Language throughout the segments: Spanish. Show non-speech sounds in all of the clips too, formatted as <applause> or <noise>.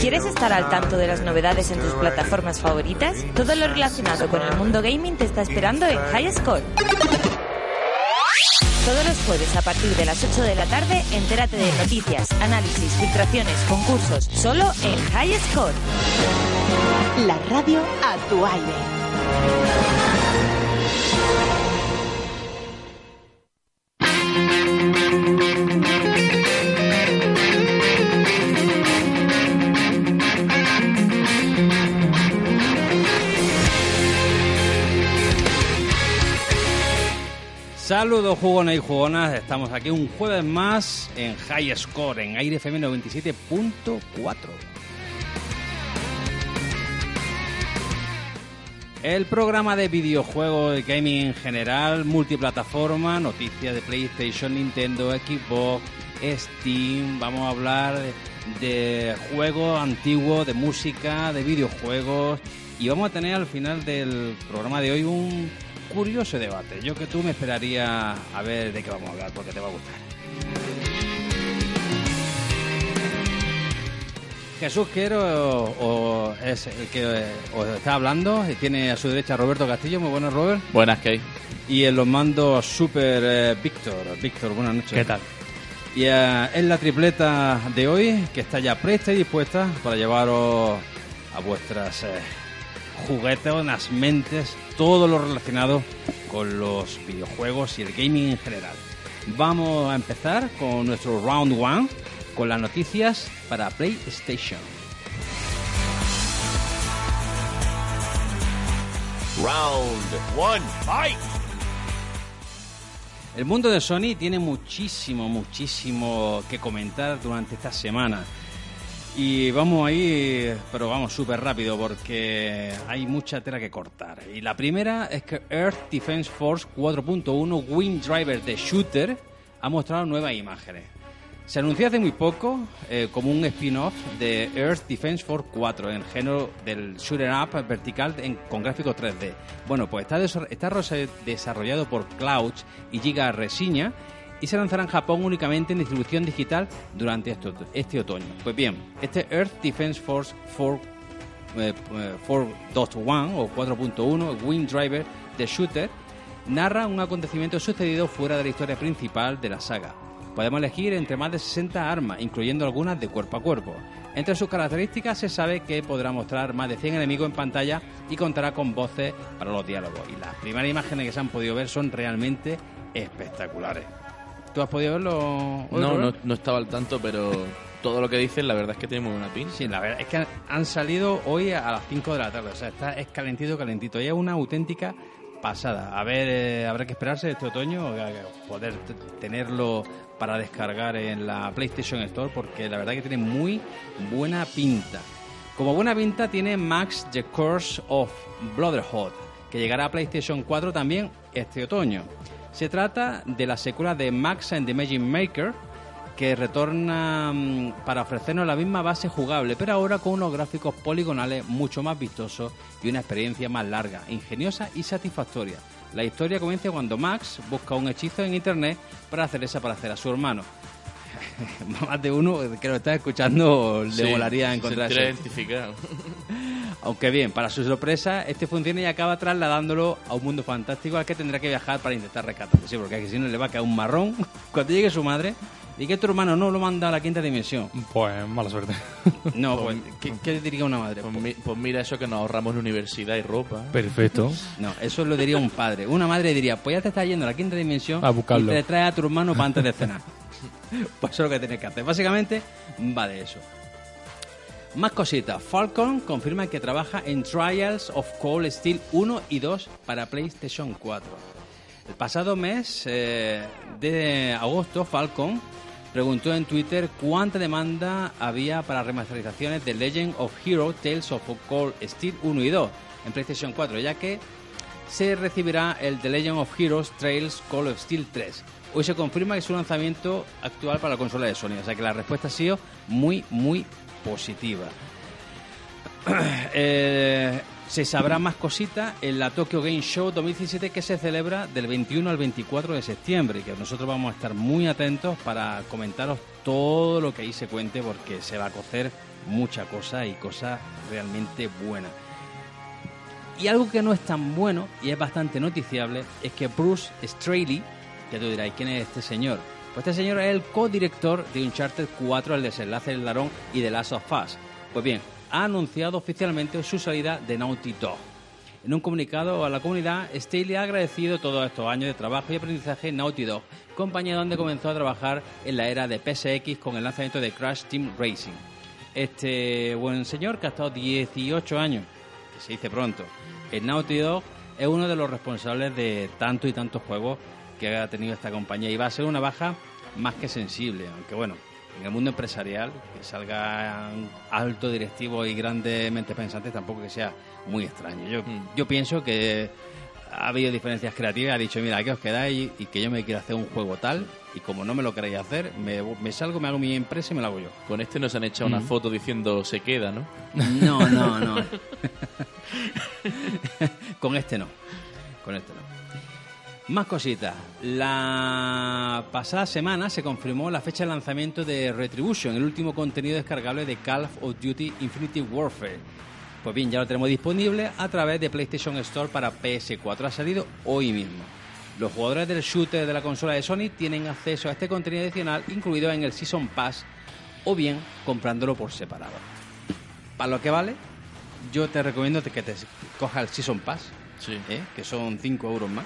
¿Quieres estar al tanto de las novedades en tus plataformas favoritas? Todo lo relacionado con el mundo gaming te está esperando en High Score. Todos los jueves a partir de las 8 de la tarde, entérate de noticias, análisis, filtraciones, concursos, solo en High Score. La radio a tu aire. Saludos jugones y jugonas, estamos aquí un jueves más en High Score, en Aire FM 97.4. El programa de videojuegos de gaming en general, multiplataforma, noticias de PlayStation, Nintendo, Xbox, Steam, vamos a hablar de juegos antiguos, de música, de videojuegos. Y vamos a tener al final del programa de hoy un curioso debate. Yo que tú me esperaría a ver de qué vamos a hablar porque te va a gustar. Jesús Quiero o, es el que os está hablando y tiene a su derecha a Roberto Castillo. Muy buenas, Robert. Buenas, Kay. Y en los mandos Super eh, Víctor. Víctor, buenas noches. ¿Qué tal? Y eh, es la tripleta de hoy que está ya presta y dispuesta para llevaros a vuestras eh, juguetes, unas mentes, todo lo relacionado con los videojuegos y el gaming en general. Vamos a empezar con nuestro round one, con las noticias para PlayStation. Round one, fight! El mundo de Sony tiene muchísimo, muchísimo que comentar durante esta semana. Y vamos ahí, pero vamos súper rápido porque hay mucha tela que cortar. Y la primera es que Earth Defense Force 4.1 Wind Driver de Shooter ha mostrado nuevas imágenes. Se anunció hace muy poco eh, como un spin-off de Earth Defense Force 4 en el género del shooter up vertical con gráficos 3D. Bueno, pues está, está desarrollado por Cloud y Giga Resina y se lanzará en Japón únicamente en distribución digital durante este, ot- otoño. Pues bien, este Earth Defense Force 4 eh, eh, 4.1 o 4.1 Wind Driver de Shooter narra un acontecimiento sucedido fuera de la historia principal de la saga. Podemos elegir entre más de 60 armas, incluyendo algunas de cuerpo a cuerpo. Entre sus características se sabe que podrá mostrar más de 100 enemigos en pantalla y contará con voces para los diálogos. Y las primeras imágenes que se han podido ver son realmente espectaculares. ¿Tú has podido verlo? No, no, no estaba al tanto, pero todo lo que dicen, la verdad es que tiene muy buena pinta. Sí, la verdad es que han- salido hoy a las 5 de la tarde. O sea, está, es calentito, calentito. Y es una auténtica pasada. A ver, eh, habrá que esperarse este otoño a poder tenerlo para descargar en la PlayStation Store porque la verdad que tiene muy buena pinta. Como buena pinta tiene Max The Curse of Brotherhood, que llegará a PlayStation 4 también este otoño. Se trata de la secuela de Max and the Magic Maker, que retorna mm, para ofrecernos la misma base jugable, pero ahora con unos gráficos poligonales mucho más vistosos y una experiencia más larga, ingeniosa y satisfactoria. La historia comienza cuando Max busca un hechizo en internet para hacer desaparecer a su hermano. <laughs> Más de uno que lo está escuchando le Sí, molaría se encontrar sentirá eso. identificado. <laughs> Aunque bien, para su sorpresa, este funciona y acaba trasladándolo a un mundo fantástico al que tendrá que viajar para intentar rescatarlo. Sí, porque si no le va a caer un marrón <laughs> cuando llegue su madre y que tu hermano no lo manda a la quinta dimensión. Pues mala suerte. No, <laughs> pues, ¿qué, qué diría una madre? Pues, mi- pues mira eso que nos ahorramos en universidad y ropa. Perfecto. No, eso lo diría un padre. Una madre diría, pues ya te estás yendo a la quinta dimensión A buscarlo. y te trae a tu hermano para antes de cenar. <laughs> pues eso es lo que tienes que hacer. Básicamente va de eso. Más cositas. Falcon confirma que trabaja en Trials of Cold Steel 1 y 2 para PlayStation 4. El pasado mes eh, de agosto, Falcon preguntó en Twitter cuánta demanda había para remasterizaciones de Legend of Hero Tales of Cold Steel 1 y 2 en PlayStation 4, ya que se recibirá el The Legend of Heroes Trails Call of Steel 3. Hoy se confirma que es un lanzamiento actual para la consola de Sony, o sea que la respuesta ha sido muy, muy positiva. <clears throat> Eh, se sabrá más cositas en la Tokyo Game Show 2017 que se celebra del 21 al 24 de septiembre y que nosotros vamos a estar muy atentos para comentaros todo lo que ahí se cuente porque se va a cocer mucha cosa y cosas realmente buenas. Y algo que no es tan bueno y es bastante noticiable es que Bruce Straley, ya tú dirás, ¿quién es este señor? Pues este señor es el codirector de Uncharted 4, El desenlace del Larón y de Last of Us. Pues bien, ha anunciado oficialmente su salida de Naughty Dog. En un comunicado a la comunidad, Staley ha agradecido todos estos años de trabajo y aprendizaje en Naughty Dog, compañía donde comenzó a trabajar en la era de PSX con el lanzamiento de Crash Team Racing. Este buen señor, que ha estado 18 años, que se dice pronto, en Naughty Dog, es uno de los responsables de tanto y tantos juegos que ha tenido esta compañía y va a ser una baja más que sensible, aunque bueno, en el mundo empresarial, que salga alto directivo y grandes mentes pensantes tampoco que sea muy extraño. Yo, yo pienso que ha habido diferencias creativas, ha dicho, mira, aquí os quedáis y que yo me quiero hacer un juego tal y como no me lo queréis hacer, me, me salgo, me hago mi empresa y me la hago yo. Con este nos han echado una foto diciendo se queda, ¿no? No, no, no. <laughs> <laughs> Con este no. Con este no. Más cositas. La pasada semana se confirmó la fecha de lanzamiento de Retribution, el último contenido descargable de Call of Duty Infinity Warfare. Pues bien, ya lo tenemos disponible a través de PlayStation Store para PS4. Ha salido hoy mismo. Los jugadores del shooter de la consola de Sony tienen acceso a este contenido adicional incluido en el Season Pass o bien comprándolo por separado. Para lo que vale, yo te recomiendo que te cojas el Season Pass, Sí. ¿eh? que son 5 euros más.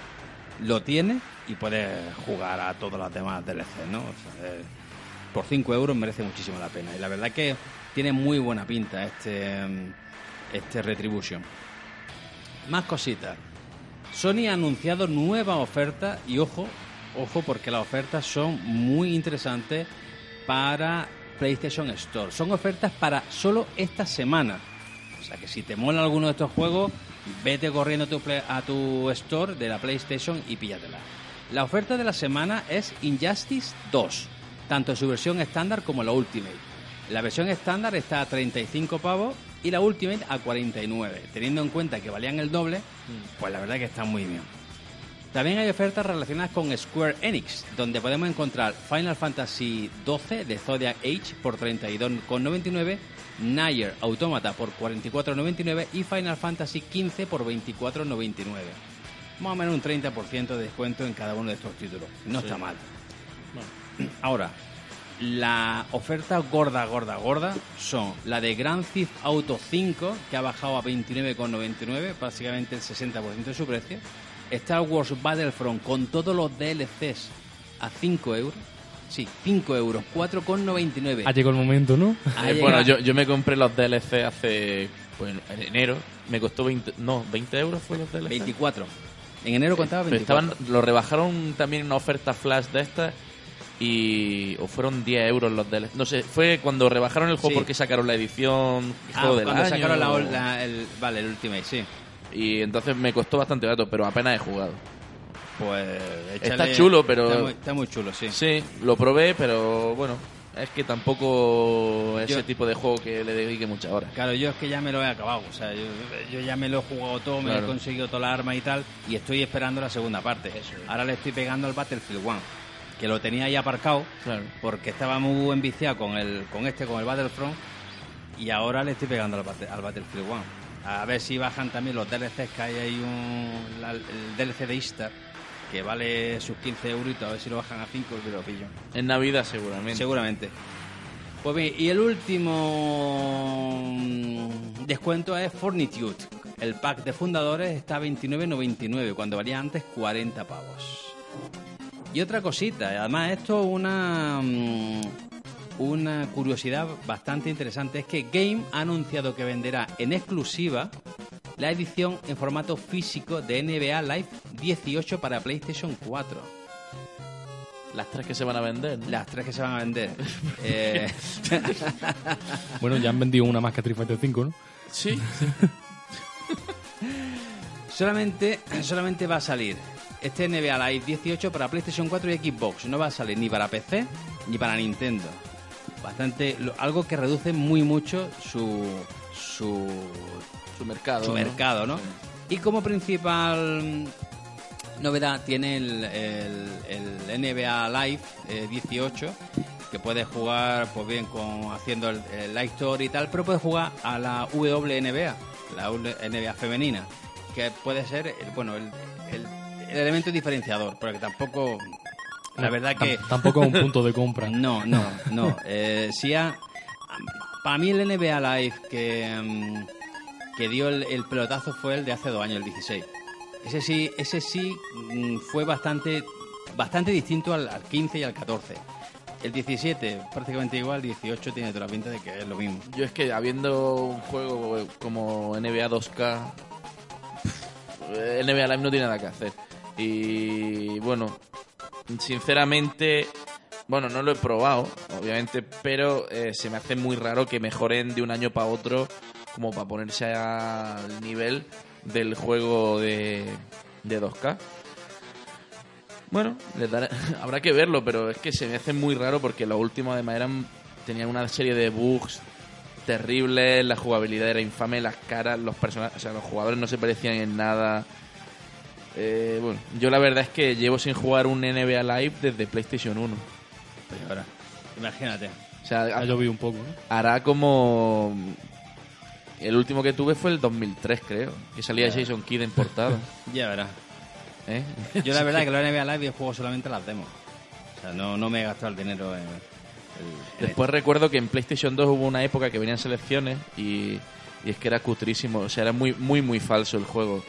Lo tienes y puedes jugar a todos los demás DLC, ¿no? Eh, por 5 euros merece muchísimo la pena. Y la verdad que tiene muy buena pinta este, mm, este Retribution. Más cositas. Sony ha anunciado nuevas ofertas y ojo, ojo porque las ofertas son muy interesantes para PlayStation Store. Son ofertas para solo esta semana. O sea que si te mola alguno de estos juegos, vete corriendo a tu, play- a tu store de la PlayStation y píllatela. La oferta de la semana es Injustice 2, tanto en su versión estándar como la Ultimate. La versión estándar está a 35 pavos y la Ultimate a 49. Teniendo en cuenta que valían el doble, pues la verdad que está muy bien. También hay ofertas relacionadas con Square Enix, donde podemos encontrar Final Fantasy XII de Zodiac Age por 32,99, Nier Automata por 44,99 y Final Fantasy XV por 24,99. Más o menos un 30% de descuento en cada uno de estos títulos. No está mal. <clears throat> Ahora, la oferta gorda, gorda, gorda son la de Grand Theft Auto 5, que ha bajado a 29,99, básicamente el 60% de su precio. Star Wars Battlefront con todos los DLCs a 5 euros. Sí, 5 euros, 4,99. Ha llegado el momento, ¿no? Eh, bueno, yo, yo me compré los DLC hace. Pues en enero. Me costó 20. No, 20 euros fue los DLC. 24. En enero contaba Pero 24. estaban, lo rebajaron también en una oferta flash de estas. Y. O fueron 10 euros los DLC. No sé, fue cuando rebajaron el juego Sí. porque sacaron la edición. Ah, juego del cuando año. sacaron la, la- el, vale, el Ultimate, sí. Y entonces me costó bastante barato, pero apenas he jugado. Pues Está chulo, pero- Está muy, está muy chulo, sí. Sí, lo probé, pero bueno. Es que tampoco es Yo- ese tipo de juego que le dedique muchas horas. Claro, yo es que ya me lo he acabado, o sea, yo, yo ya me lo he jugado todo, me he conseguido toda la arma y tal, y estoy esperando la segunda parte. Ahora le estoy pegando al Battlefield 1, que lo tenía ahí aparcado, Claro. porque estaba muy enviciado con el con este, con el Battlefront, y ahora le estoy pegando al, al Battlefield 1. A ver si bajan también los DLCs, que hay ahí un, la- el DLC de Easter, que vale sus 15 euritos, a ver si lo bajan a 5 y lo pillo. En Navidad seguramente. Seguramente. Pues bien, y el último mm, descuento es Fortitude. El pack de fundadores está a 29,99 cuando valía antes 40 pavos. Y otra cosita, además esto es una mm, una curiosidad bastante interesante es que Game ha anunciado que venderá en exclusiva la edición en formato físico de NBA Live 18 para PlayStation 4. Las tres que se van a vender. ¿no? Las tres que se van a vender. <laughs> Eh, <laughs> Bueno, ya han vendido una más que Street Fighter 5, ¿no? Sí, <laughs> solamente, solamente va a salir este NBA Live 18 para PlayStation 4 y Xbox. No va a salir ni para PC ni para Nintendo. Bastante, algo que reduce muy mucho su, su, su mercado. su ¿no? mercado, ¿no? Y como principal novedad tiene el, el- el NBA Live eh, 18, que puedes jugar pues bien con haciendo el, el Live Store y tal, pero puedes jugar a la WNBA, la NBA femenina, que puede ser el, bueno el, el- el elemento diferenciador, porque tampoco la verdad que Tam- Tampoco es un punto de compra. <laughs> no, no, no. Eh, sí ha- para mí el NBA Live que, mm, que dio el, el pelotazo fue el de hace dos años, el 16. Ese sí, ese sí mm, fue bastante, bastante distinto al, al 15 y al 14. El 17 prácticamente igual, el 18 tiene toda la pinta de que es lo mismo. Yo es que habiendo un juego como NBA 2K, eh, NBA Live no tiene nada que hacer. Y bueno, sinceramente, bueno, no lo he probado, obviamente, pero eh, se me hace muy raro que mejoren de un año para otro como para ponerse al nivel del juego de, de 2K. Bueno, les daré- <laughs> habrá que verlo, pero es que se me hace muy raro porque los últimos además eran tenían una serie de bugs terribles, la jugabilidad era infame, las caras, los personajes, o sea, los jugadores no se parecían en nada. Eh, bueno, yo la verdad es que llevo sin jugar un NBA Live desde PlayStation 1. Pues ahora, imagínate. O sea, Ha llovido un poco, ¿no? hará como el último que tuve fue el 2003, creo, que salía Jason Kidd en portada. <laughs> Ya verás. ¿eh? Yo la <laughs> verdad es que lo NBA Live yo juego solamente las demos. O sea, no, no me he gastado el dinero en... el- en Después recuerdo que en PlayStation 2 hubo una época que venían selecciones y, y es que era cutrísimo, o sea, era muy, muy, muy falso el juego.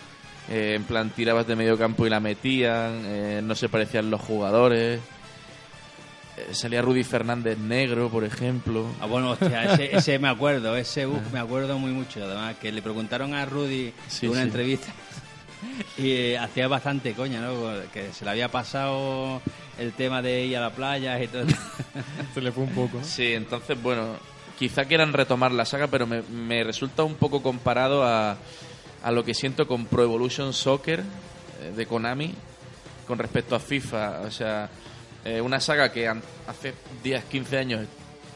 Eh, en plan, tirabas de medio campo y la metían, eh, no se parecían los jugadores. Eh, salía Rudy Fernández negro, por ejemplo. Ah, bueno, hostia, ese, ese me acuerdo, ese bug me acuerdo muy mucho. Además, que le preguntaron a Rudy Sí, en una sí. entrevista <laughs> y eh, hacía bastante coña, ¿no? Que se le había pasado el tema de ir a la playa y todo. <laughs> Se le fue un poco. Sí, entonces, bueno, quizá quieran retomar la saga, pero me, me resulta un poco comparado a, a lo que siento con Pro Evolution Soccer eh, de Konami con respecto a FIFA. O sea, eh, una saga que hace 10, 15 años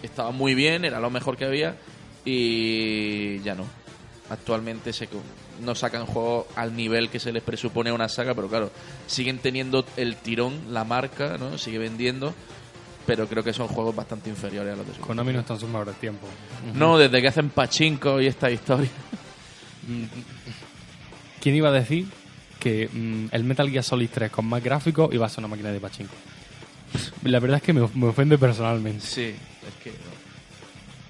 estaba muy bien, era lo mejor que había y ya no. Actualmente se, no sacan juegos al nivel que se les presupone a una saga, pero claro, siguen teniendo el tirón, la marca, ¿no? Sigue vendiendo, pero creo que son juegos bastante inferiores a los de Super Konami no está en sus mejores tiempos. no, desde que hacen pachinko y esta historia. <laughs> ¿Quién iba a decir que mm, el Metal Gear Solid 3 con más gráficos iba a ser una máquina de pachinko? La verdad es que me, me ofende personalmente. Sí, es que.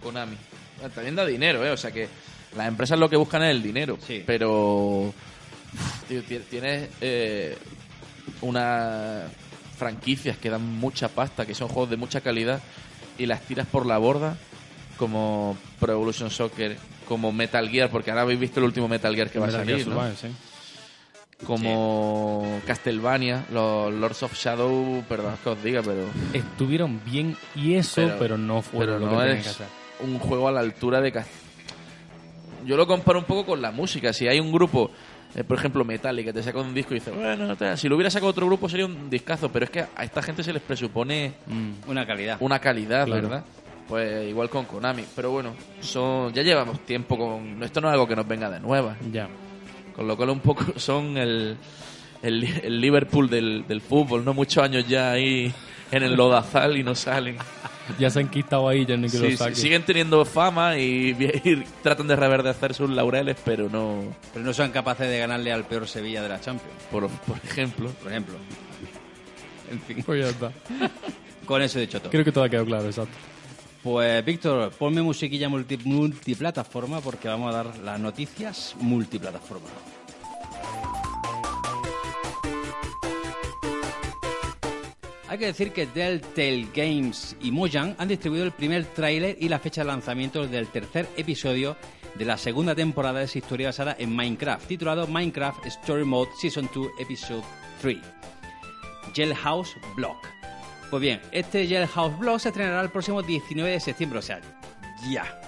Konami. Bueno, También da dinero, ¿eh? O sea que las empresas lo que buscan es el dinero. Sí. Pero. tío, tienes eh, unas franquicias que dan mucha pasta, que son juegos de mucha calidad, y las tiras por la borda, como Pro Evolution Soccer, como Metal Gear, porque ahora habéis visto el último Metal Gear que va a Metal Gear salir, ¿no? Survive, sí. Como Castlevania, los Lords of Shadow, perdón que os diga, pero, Estuvieron bien y eso, pero, Pero- no fueron pero lo no que hacer. un juego a la altura de Yo lo comparo un poco con la música. Si hay un grupo, eh, por ejemplo, Metallica, que te saca un disco y dices, bueno, si lo hubiera sacado otro grupo sería un discazo, pero es que a esta gente se les presupone Mm. Una calidad. una calidad, Claro. ¿verdad? Pues igual con Konami. Pero bueno, son ya llevamos tiempo con... Esto no es algo que nos venga de nueva. Ya. Con lo cual un poco <laughs> son el, el, el Liverpool del, del fútbol, ¿no? Muchos años ya ahí en el lodazal y no salen. Ya se han quitado ahí, ya no que Sí, lo sí, saquen. siguen teniendo fama y, <laughs> y tratan de reverdecer sus laureles, pero no, Pero no son capaces de ganarle al peor Sevilla de la Champions, por, por ejemplo. por ejemplo. <laughs> En fin, Pues ya está. con eso dicho todo. Creo que todo ha quedado claro, exacto. Pues Víctor, ponme musiquilla multi- multiplataforma porque vamos a dar las noticias multiplataforma. Hay que decir que Telltale Games y Mojang han distribuido el primer tráiler y la fecha de lanzamiento del tercer episodio de la segunda temporada de esa historia basada en Minecraft, titulado Minecraft Story Mode Season 2 Episode 3. Jailhouse Block. Pues bien, este Jailhouse Block se estrenará el próximo 19 de septiembre, o sea, ya.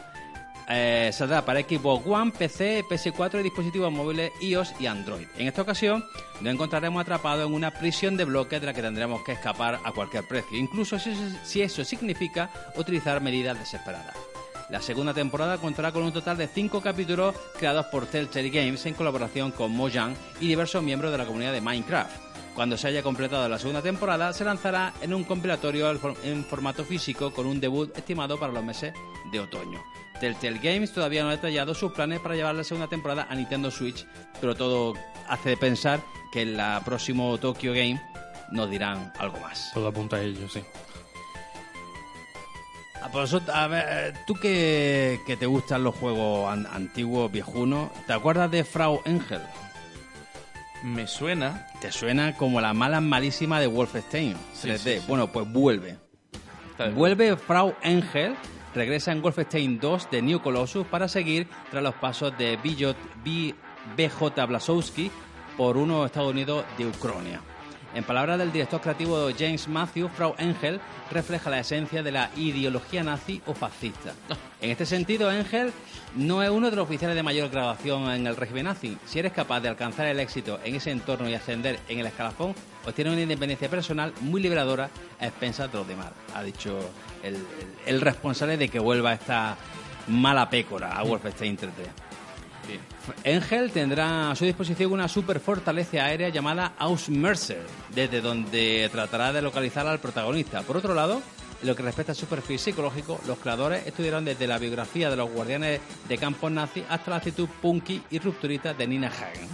Eh, saldrá para Xbox One, PC, PS4 y dispositivos móviles iOS y Android. En esta ocasión nos encontraremos atrapados en una prisión de bloques de la que tendremos que escapar a cualquier precio, incluso si, si eso significa utilizar medidas desesperadas. La segunda temporada contará con un total de cinco capítulos creados por Telltale Games en colaboración con Mojang y diversos miembros de la comunidad de Minecraft. Cuando se haya completado la segunda temporada, se lanzará en un compilatorio en formato físico con un debut estimado para los meses de otoño. Telltale Games todavía no ha detallado sus planes para llevar la segunda temporada a Nintendo Switch, pero todo hace pensar que en la próximo Tokyo Game nos dirán algo más. Todo apunta a ello, sí. A, por eso, a ver, tú que, que te gustan los juegos an- antiguos, viejunos, ¿te acuerdas de Frau Engel? Me suena. Te suena como la mala malísima de Wolfenstein 3D. sí, sí. Bueno, pues vuelve. Vuelve Frau Engel, regresa en Wolfenstein 2 de New Colossus para seguir tras los pasos de BJ, B- BJ Blasowski por uno Estados Unidos de Ucrania. En palabras del director creativo James Matthew, Frau Engel refleja la esencia de la ideología nazi o fascista. <laughs> En este sentido, Engel no es uno de los oficiales de mayor graduación en el régimen nazi. Si eres capaz de alcanzar el éxito en ese entorno y ascender en el escalafón, obtienes una independencia personal muy liberadora a expensas de los demás, ha dicho el, el- el responsable de que vuelva esta mala pécora a Wolfenstein 3D. Sí. Engel tendrá a su disposición una super fortaleza aérea llamada Ausmercer, desde donde tratará de localizar al protagonista. Por otro lado, en lo que respecta a su perfil psicológico, los creadores estudiaron desde la biografía de los guardianes de campos nazis hasta la actitud punky y rupturista de Nina Hagen.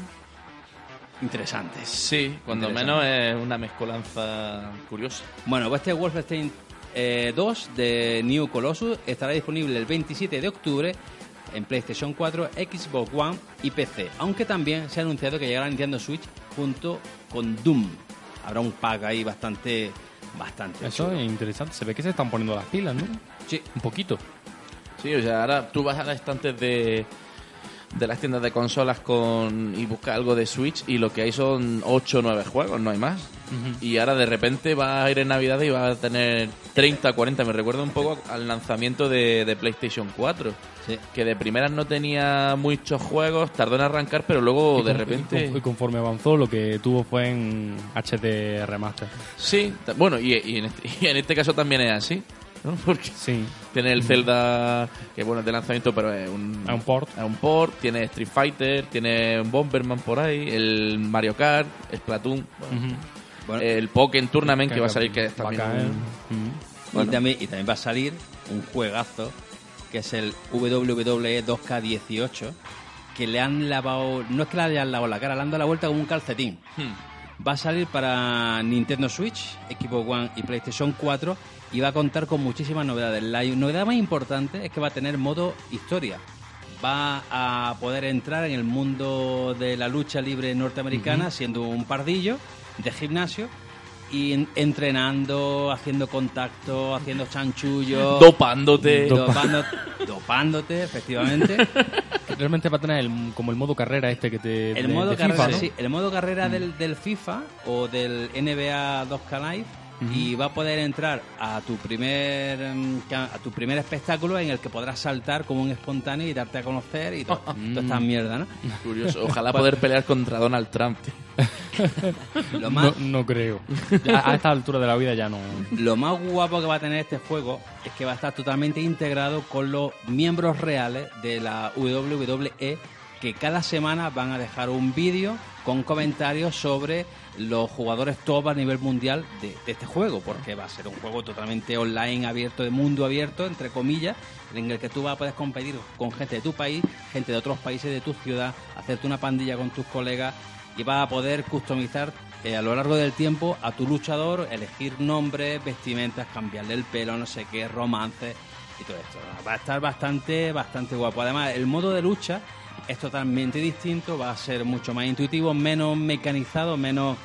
Interesante. Sí, cuando Interesante. menos es una mezcolanza curiosa. Bueno, pues este Wolfenstein eh, 2 de New Colossus estará disponible el 27 de octubre en PlayStation 4, Xbox One y PC, aunque también se ha anunciado que llegará a Nintendo Switch junto con Doom. Habrá un pack ahí bastante bastante Eso chulo. es interesante. Se ve que se están poniendo las pilas, ¿no? Sí. Un poquito. Sí, o sea, ahora tú vas a las estantes de, de las tiendas de consolas con y buscas algo de Switch y lo que hay son 8 o 9 juegos, no hay más. Y ahora de repente vas a ir en Navidad y vas a tener 30, 40. Me recuerda un poco al lanzamiento de, de PlayStation 4. Sí. Que de primeras no tenía muchos juegos, tardó en arrancar, pero luego Y de con- repente... Y, con- y conforme avanzó, lo que tuvo fue en HD Remaster. Sí, bueno, y, y en este, <laughs> y en este caso también es así, ¿no? <laughs> Porque Sí. tiene el Zelda, que bueno, es de lanzamiento, pero es un, Es un port. es un port, tiene Street Fighter, tiene un Bomberman por ahí, el Mario Kart, Splatoon, bueno, Ujú. Bueno, el Pokémon Tournament que va a salir, que es también y, también, y también va a salir un juegazo que es el WWE 2K18 que le han lavado, no es que le hayan lavado la cara, le han dado la vuelta como un calcetín. Hmm. Va a salir para Nintendo Switch, Xbox One y PlayStation 4 y va a contar con muchísimas novedades. La novedad más importante es que va a tener modo historia. Va a poder entrar en el mundo de la lucha libre norteamericana siendo un pardillo de gimnasio y en- entrenando, haciendo contacto, haciendo chanchullo, dopándote. dopando- dopándote, efectivamente. <laughs> Realmente va a tener el- como el modo carrera este que te. El de- modo de carrera, FIFA, ¿no? sí, el modo carrera del, del FIFA o del NBA 2K Live y va a poder entrar a tu primer mm, ca- a tu primer espectáculo en el que podrás saltar como un espontáneo y darte a conocer y to- <laughs> toda esta mierda, ¿no? <laughs> Curioso, ojalá <laughs> poder pelear contra Donald Trump. tío. Lo No, más, no creo. Ya a esta altura de la vida ya no. lo más guapo que va a tener este juego es que va a estar totalmente integrado con los miembros reales de la WWE que cada semana van a dejar un vídeo con comentarios sobre los jugadores top a nivel mundial de, este juego, porque va a ser un juego totalmente online, abierto, de mundo abierto, entre comillas, en el que tú vas a poder competir con gente de tu país, gente de otros países de tu ciudad, hacerte una pandilla con tus colegas y vas a poder customizar eh, a lo largo del tiempo a tu luchador, elegir nombres, vestimentas, cambiarle el pelo, no sé qué, romances y todo esto. Va a estar bastante, bastante guapo. Además, el modo de lucha es totalmente distinto, va a ser mucho más intuitivo, menos mecanizado, menos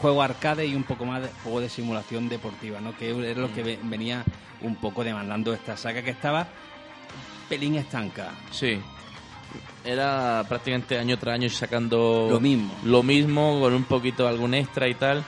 juego arcade y un poco más de juego de simulación deportiva, ¿no? Que era lo que ve- venía un poco demandando esta saga que estaba pelín estanca. Sí. Era prácticamente año tras año sacando Lo mismo. Lo mismo, con un poquito algún extra y tal.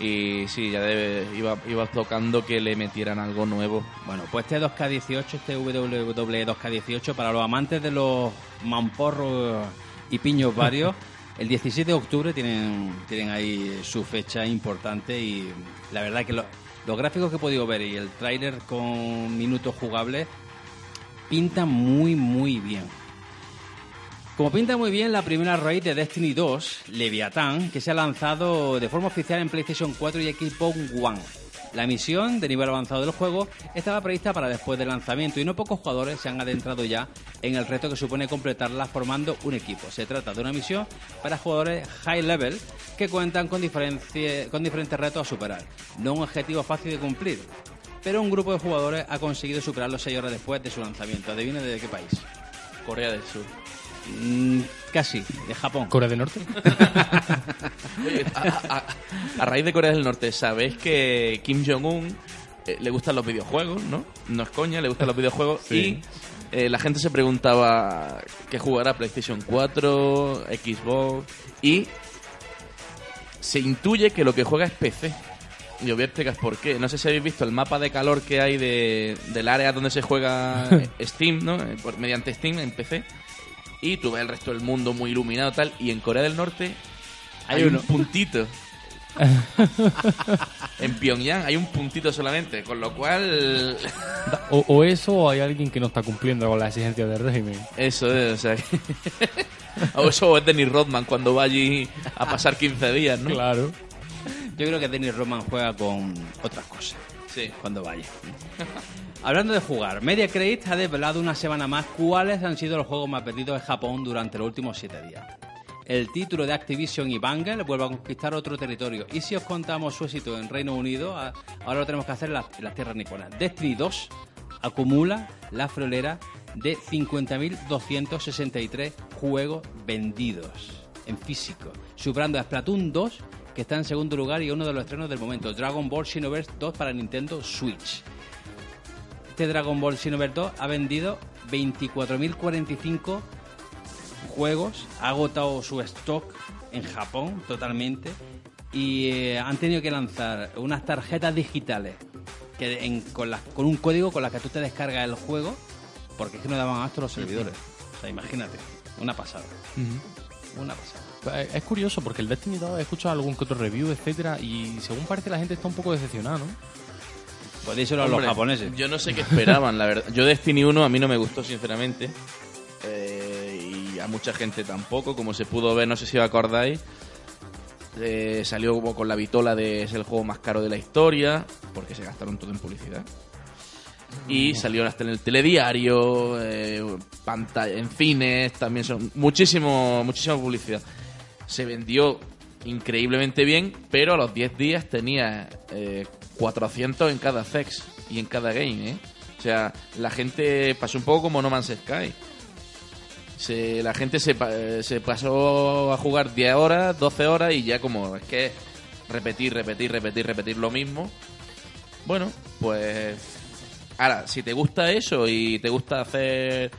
Y sí, ya debe, iba, iba tocando que le metieran algo nuevo. Bueno, pues este 2K18, este WWE 2K18, para los amantes de los mamporros y piños varios, <laughs> el 17 de octubre tienen, tienen ahí su fecha importante y la verdad que lo- los gráficos que he podido ver y el tráiler con minutos jugables pintan muy, muy bien. Como pinta muy bien la primera raid de Destiny 2, Leviathan, que se ha lanzado de forma oficial en PlayStation 4 y Xbox One. La misión de nivel avanzado del juego estaba prevista para después del lanzamiento y no pocos jugadores se han adentrado ya en el reto que supone completarla formando un equipo. Se trata de una misión para jugadores high level que cuentan con, con diferentes retos a superar. No un objetivo fácil de cumplir, pero un grupo de jugadores ha conseguido superarlo 6 horas después de su lanzamiento. ¿Adivina de qué país? Corea del Sur. Mm, casi, de Japón. Corea del Norte. <laughs> Oye, a, a- a raíz de Corea del Norte, ¿sabéis que Kim Jong-un eh, le gustan los videojuegos, no? No es coña, le gustan los videojuegos. Y eh, la gente se preguntaba qué jugará PlayStation 4, Xbox. Y se intuye que lo que juega es PC. Y os voy a explicar por qué. No sé si habéis visto el mapa de calor que hay de, del área donde se juega <laughs> Steam, ¿no? Eh, por- mediante Steam en PC. Y tú ves el resto del mundo muy iluminado tal. Y en Corea del Norte hay, Hay un uno. puntito. <laughs> en Pyongyang hay un puntito solamente, con lo cual O, o eso o hay alguien que no está cumpliendo con las exigencias del régimen. eso es, o sea, que- <laughs> o eso es Dennis Rodman cuando va allí a pasar 15 días, ¿no? Claro. Yo creo que Dennis Roman juega con otras cosas Sí. cuando vaya. <laughs> Hablando de jugar, Media Credit ha desvelado una semana más cuáles han sido los juegos más vendidos en Japón durante los últimos siete días. El título de Activision y Bangle vuelve a conquistar otro territorio. Y si os contamos su éxito en Reino Unido, ahora lo tenemos que hacer en las, en las tierras niponas. Destiny 2 acumula la friolera de 50.263 juegos vendidos en físico, superando a Splatoon 2, que está en segundo lugar y uno de los estrenos del momento, Dragon Ball Xenoverse 2 para Nintendo Switch. Este Dragon Ball Xenoverse 2 ha vendido 24.045 juegos, ha agotado su stock en Japón totalmente y eh, han tenido que lanzar unas tarjetas digitales que en- con, las- con un código con la que tú te descargas el juego porque es que no daban abasto los servidores. O sea, imagínate, una pasada. Una pasada. Eh, Es curioso porque el Destiny 2 he escuchado algún que otro review, etcétera, y según parece la gente está un poco decepcionada, ¿no? Podéis ir a los Hombre, japoneses. Yo no sé qué esperaban, la verdad. Yo Destiny 1 a mí no me gustó, sinceramente. Eh, y a mucha gente tampoco, como se pudo ver, no sé si os acordáis. Eh, salió como con la vitola de es el juego más caro de la historia, porque se gastaron todo en publicidad. Y salió hasta en el telediario, eh, pantalla, en cines, también son muchísimo, muchísima publicidad. Se vendió increíblemente bien, pero a los 10 días tenía eh, 400 en cada sex y en cada game, ¿eh? O sea, la gente pasó un poco como No Man's Sky. Se, la gente se, eh, se pasó a jugar 10 horas, 12 horas y ya como es que repetir, repetir, repetir, repetir lo mismo. Bueno, pues ahora, si te gusta eso y te gusta hacer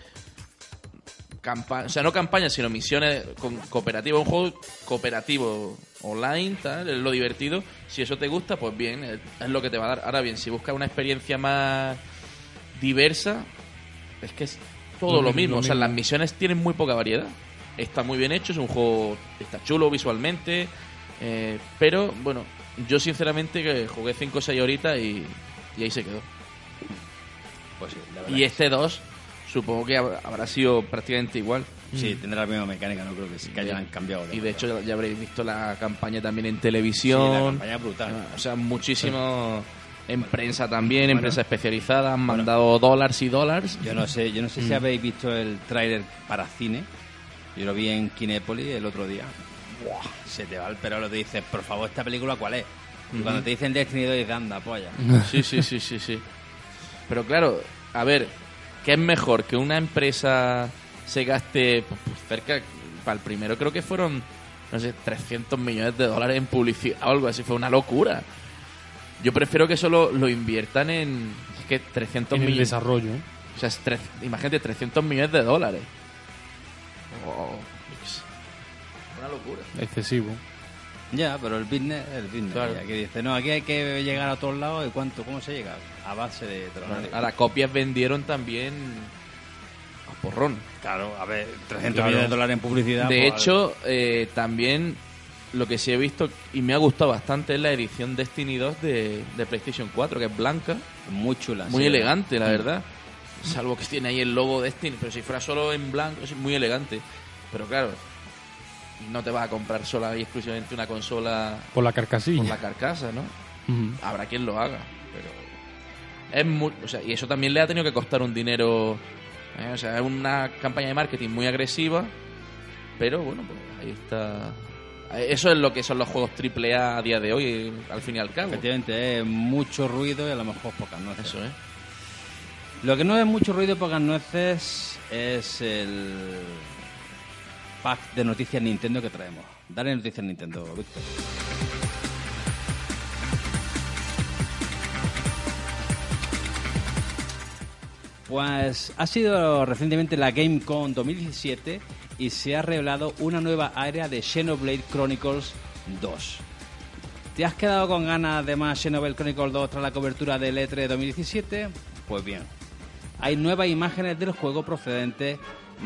campaña, o sea, no campañas, sino misiones con cooperativas, un juego cooperativo online, tal, es lo divertido. Si eso te gusta, pues bien, es, lo que te va a dar. Ahora bien, si buscas una experiencia más diversa, es que es todo Lo lo, mismo, O sea, las misiones tienen muy poca variedad. Está muy bien hecho, es un juego, está chulo visualmente, eh, pero bueno, yo sinceramente que jugué 5 o 6 horitas y, y ahí se quedó. Pues sí, la verdad. Y este 2 supongo que hab- habrá sido prácticamente igual. Sí, tendrá la misma mecánica, no creo que, sí, que hayan cambiado. de Y de hecho ya habréis visto la campaña también en Sí, televisión. la campaña brutal. O sea, muchísimo en prensa también, en Bueno. prensa especializada, han mandado dólares y dólares. Yo no sé, yo no sé si habéis visto el tráiler para cine. Yo lo vi en Kinépolis el otro día. Buah, se te va el pelo, te dices, por favor, ¿esta película cuál es? Y cuando te dicen Destiny 2, dices, anda, polla. <laughs> Sí, sí, sí, sí, sí. Pero claro, a ver, ¿qué es mejor? Que una empresa se gaste pues, pues, cerca, para el primero creo que fueron, no sé, 300 millones de dólares en publicidad o algo así, fue una locura. Yo prefiero que solo lo inviertan en, es que 300 En el millones. desarrollo. O sea, es tres- imagínate, 300 millones de dólares. Oh. Una locura. Excesivo. Ya, pero el business es el business. Claro. Y Aquí dice, no, aquí hay que llegar a todos lados. ¿Y cuánto? ¿Cómo se llega? A base de tronar. Ahora, copias vendieron también porrón. Claro, a ver, 300 Claro. millones de dólares en publicidad. De pues, hecho, eh, también lo que sí he visto y me ha gustado bastante es la edición Destiny 2 de, de PlayStation 4, que es blanca, muy chula. muy sí, elegante, la Mm. verdad. Salvo que tiene ahí el logo Destiny, pero si fuera solo en blanco, es muy elegante. Pero claro, no te vas a comprar sola y exclusivamente una consola Por la carcasilla. con la carcasa, ¿no? Habrá quien lo haga, pero es muy, o sea, y eso también le ha tenido que costar un dinero, ¿eh? o sea, es una campaña de marketing muy agresiva, pero bueno, pues ahí está. Eso es lo que son los juegos AAA a día de hoy, al fin y al cabo. Efectivamente, es mucho ruido y a lo mejor pocas nueces. Eso, ¿eh? Lo que no es mucho ruido y pocas nueces es el pack de noticias Nintendo que traemos. Dale noticias Nintendo, Víctor. Pues ha sido recientemente la GameCon 2017 y se ha revelado una nueva área de Xenoblade Chronicles 2. ¿Te has quedado con ganas de más Xenoblade Chronicles 2 tras la cobertura del E3 2017? Pues bien, hay nuevas imágenes del juego procedentes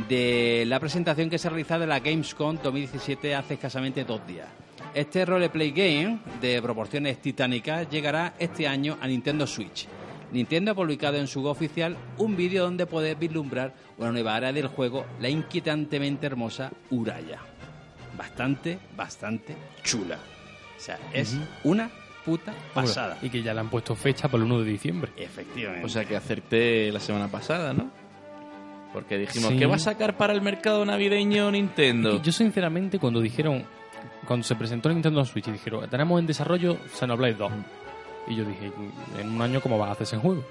de la presentación que se ha realizado en la Gamescom 2017 hace escasamente dos días. Este roleplay game de proporciones titánicas llegará este año a Nintendo Switch. Nintendo ha publicado en su web oficial un vídeo donde puedes vislumbrar una nueva área del juego, la inquietantemente hermosa Uraya. Bastante, bastante chula. O sea, es una puta pasada. Y que ya le han puesto fecha para el 1 de diciembre. Efectivamente. O sea que acerté la semana pasada, ¿no? Porque dijimos, Sí. ¿qué va a sacar para el mercado navideño Nintendo? Yo sinceramente cuando dijeron, cuando se presentó Nintendo Switch y dijeron, tenemos en desarrollo Xenoblade 2. Y yo dije, en un año cómo va a hacer ese juego.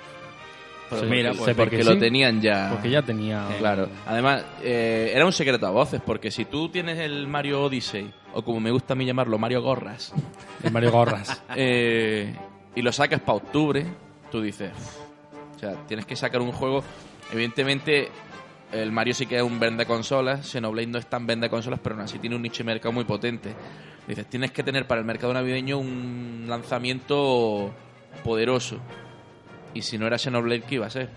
Mira, pues porque porque lo tenían ya. Porque ya tenía... Claro. Además, eh, era un secreto a voces, porque si tú tienes el Mario Odyssey, o como me gusta a mí llamarlo, Mario Gorras, <laughs> El Mario Gorras. <laughs> eh, y lo sacas para octubre, tú dices, o sea, tienes que sacar un juego. Evidentemente, el Mario sí que es un vende consolas, Xenoblade no es tan vende consolas, pero aún así tiene un nicho de mercado muy potente. Dices, tienes que tener para el mercado navideño un lanzamiento poderoso. Y si no era Xenoblade, ¿qué iba a ser?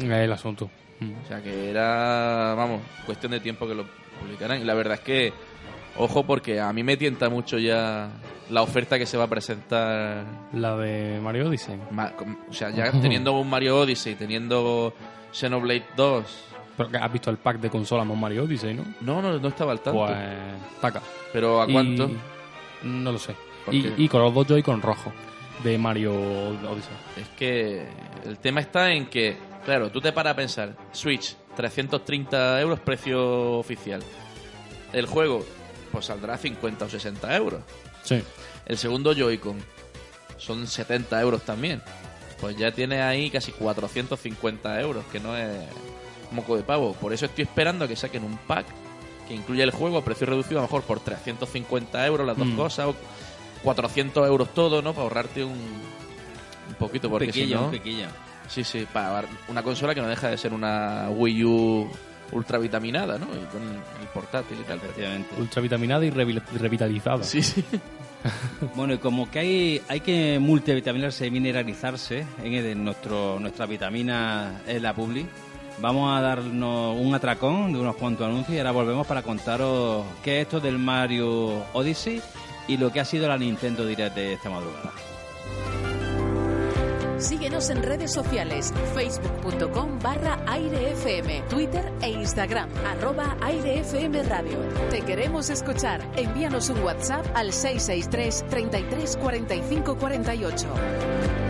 el asunto. Mm. O sea que era, vamos, cuestión de tiempo que lo publicaran. Y la verdad es que, ojo, porque a mí me tienta mucho ya la oferta que se va a presentar. La de Mario Odyssey. Ma- O sea, ya <laughs> teniendo un Mario Odyssey, teniendo Xenoblade 2. Pero que has visto el pack de consolas con Mario Odyssey, ¿no? No, no, no estaba al tanto. Pues taca. Pero ¿a Y- cuánto? No lo sé. ¿Por Y, y con los dos Joy-Con rojo de Mario Odyssey. Es que el tema está en que, claro, tú te paras a pensar, Switch, 330 euros precio oficial. El juego, pues saldrá 50 o 60 euros. Sí. El segundo Joy-Con son 70 euros también. Pues ya tiene ahí casi 450 euros, que no es moco de pavo. Por eso estoy esperando a que saquen un pack que incluya el juego a precio reducido, a lo mejor por 350 euros las dos Mm. cosas, o 400 euros todo, ¿no? Para ahorrarte un, un poquito, un porque si no... Sí, sí, para una consola que no deja de ser una Wii U ultra vitaminada, ¿no? Y con el portátil y tal. Efectivamente. Ultravitaminada y revi- revitalizada. Sí, sí. <laughs> Bueno, y como que hay, hay que multivitaminarse y mineralizarse en el- nuestro, nuestra vitamina en la Publi, vamos a darnos un atracón de unos cuantos anuncios y ahora volvemos para contaros qué es esto del Mario Odyssey y lo que ha sido la Nintendo Direct de esta madrugada. Síguenos en redes sociales, facebook.com barra airefm, Twitter e Instagram, arroba airefm radio. Te queremos escuchar. Envíanos un WhatsApp al 663 33 45 48.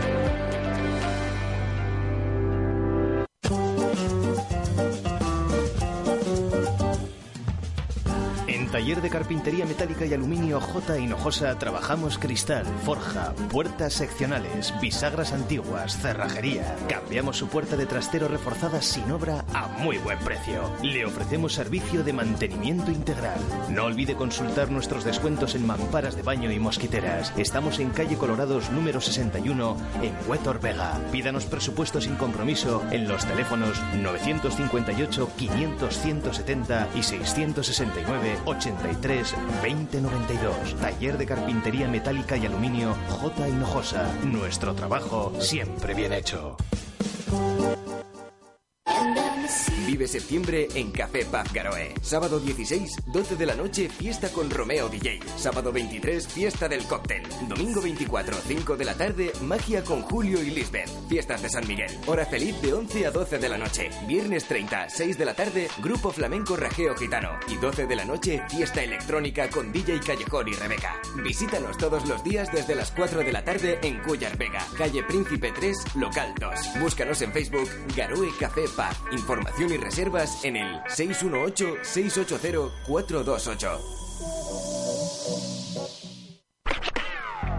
Taller de Carpintería Metálica y Aluminio J. Hinojosa trabajamos cristal, forja, puertas seccionales, bisagras antiguas, cerrajería. Cambiamos su puerta de trastero reforzada sin obra a muy buen precio. Le ofrecemos servicio de mantenimiento integral. No olvide consultar nuestros descuentos en mamparas de baño y mosquiteras. Estamos en calle Colorados número 61 en Huetor Vega. Pídanos presupuesto sin compromiso en los teléfonos 958 500 170 y 669 80 83 2092. Taller de carpintería metálica y aluminio J. Hinojosa. Nuestro trabajo siempre bien hecho. Vive septiembre en Café Pub Garoe. Sábado 16, 12 de la noche, fiesta con Romeo DJ. Sábado 23, fiesta del cóctel. Domingo 24, 5 de la tarde, magia con Julio y Lisbeth. Fiestas de San Miguel. Hora feliz de 11 a 12 de la noche. Viernes 30, 6 de la tarde, grupo flamenco Rajeo Gitano. Y 12 de la noche, fiesta electrónica con DJ Callejón y Rebeca. Visítanos todos los días desde las 4 de la tarde en Cuyar Vega, calle Príncipe 3, local 2. Búscanos en Facebook Garoe Café Pub. Información y reservas en el 618-680-428.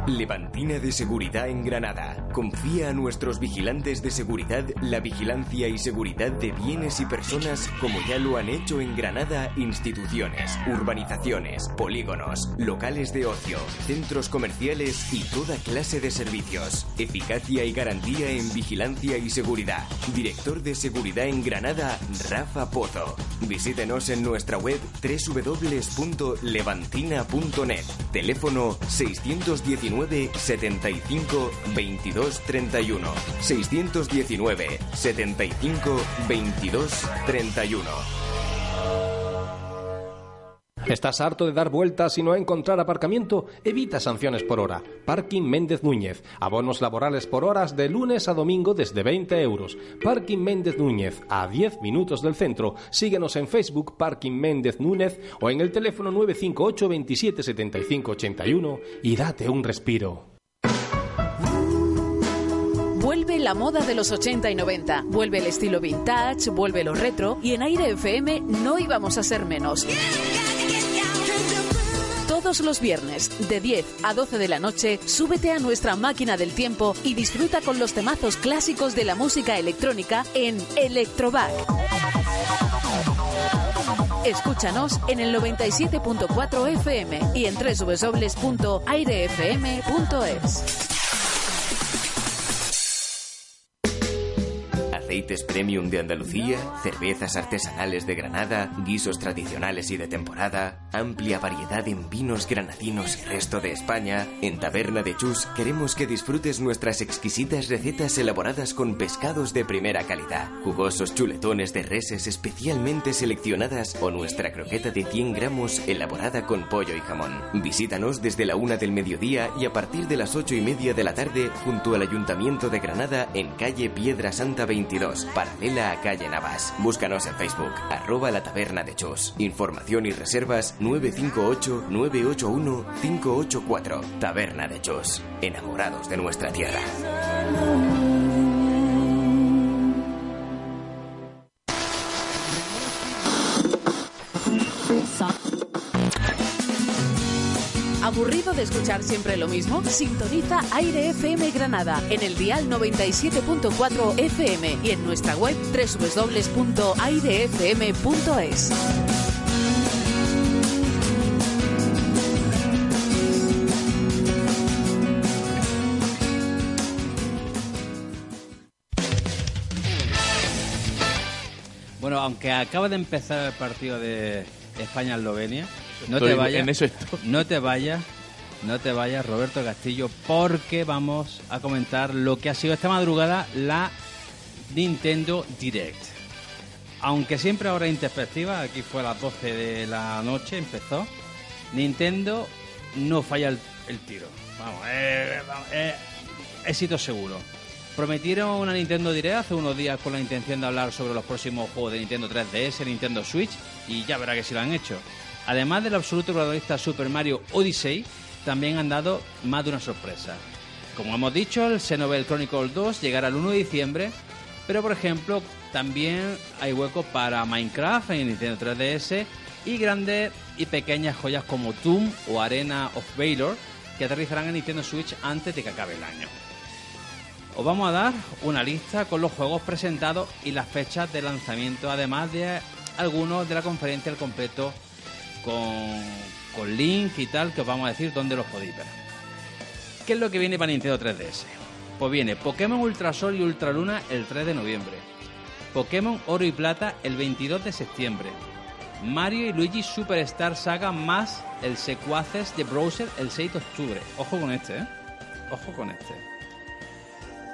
Levantina de Seguridad en Granada. Confía a nuestros vigilantes de seguridad la vigilancia y seguridad de bienes y personas como ya lo han hecho en Granada instituciones, urbanizaciones, polígonos, locales de ocio, centros comerciales y toda clase de servicios. Eficacia y garantía en vigilancia y seguridad. Director de Seguridad en Granada, Rafa Pozo. Visítenos en nuestra web www.levantina.net. Teléfono 619 75 22 31. 619 75 22 31. ¿Estás harto de dar vueltas y no encontrar aparcamiento? Evita sanciones por hora. Parking Méndez Núñez. Abonos laborales por horas de lunes a domingo desde 20 euros. Parking Méndez Núñez, a 10 minutos del centro. Síguenos en Facebook Parking Méndez Núñez o en el teléfono 958 27 75 81 y date un respiro. Vuelve la moda de los 80 y 90, vuelve el estilo vintage, vuelve lo retro y en Aire FM no íbamos a ser menos. Todos los viernes, de 10 a 12 de la noche, súbete a nuestra máquina del tiempo y disfruta con los temazos clásicos de la música electrónica en Electroback. Escúchanos en el 97.4 FM y en www.airefm.es. Aceites premium de Andalucía, cervezas artesanales de Granada, guisos tradicionales y de temporada, amplia variedad en vinos granadinos y resto de España. En Taberna de Chus queremos que disfrutes nuestras exquisitas recetas elaboradas con pescados de primera calidad, jugosos chuletones de reses especialmente seleccionadas o nuestra croqueta de 100 gramos elaborada con pollo y jamón. Visítanos desde la una del mediodía y a partir de las ocho y media de la tarde junto al Ayuntamiento de Granada en calle Piedra Santa 22, paralela a calle Navas. Búscanos en Facebook, arroba la taberna de Chus. Información y reservas 958-981-584. Taberna de Chus. Enamorados de nuestra tierra. ¿Aburrido de escuchar siempre lo mismo? Sintoniza Aire FM Granada en el dial 97.4 FM y en nuestra web www.airefm.es. Bueno, aunque acaba de empezar el partido de España-Eslovenia, no te vayas. en eso estoy. No te vayas. No te vayas, Roberto Castillo, porque vamos a comentar lo que ha sido esta madrugada la Nintendo Direct. Aunque siempre ahora introspectiva, aquí fue a las 12 de la noche, empezó. Nintendo no falla el, tiro. Vamos, eh, eh, éxito seguro. Prometieron una Nintendo Direct hace unos días con la intención de hablar sobre los próximos juegos de Nintendo 3DS, Nintendo Switch, y ya verá que si lo han hecho. Además del absoluto protagonista Super Mario Odyssey, también han dado más de una sorpresa. Como hemos dicho, el Xenoblade Chronicle 2 llegará el 1 de diciembre, pero por ejemplo, también hay hueco para Minecraft en Nintendo 3DS y grandes y pequeñas joyas como Doom o Arena of Valor que aterrizarán en Nintendo Switch antes de que acabe el año. Os vamos a dar una lista con los juegos presentados y las fechas de lanzamiento, además de algunos de la conferencia al completo con, con link y tal, que os vamos a decir dónde los podéis ver. ¿Qué es lo que viene para Nintendo 3DS? Pues viene Pokémon Ultrasol y Ultraluna el 3 de noviembre. Pokémon Oro y Plata el 22 de septiembre. Mario y Luigi Superstar Saga más el secuaces de Browser el 6 de octubre. Ojo con este, ¿eh? Ojo con este.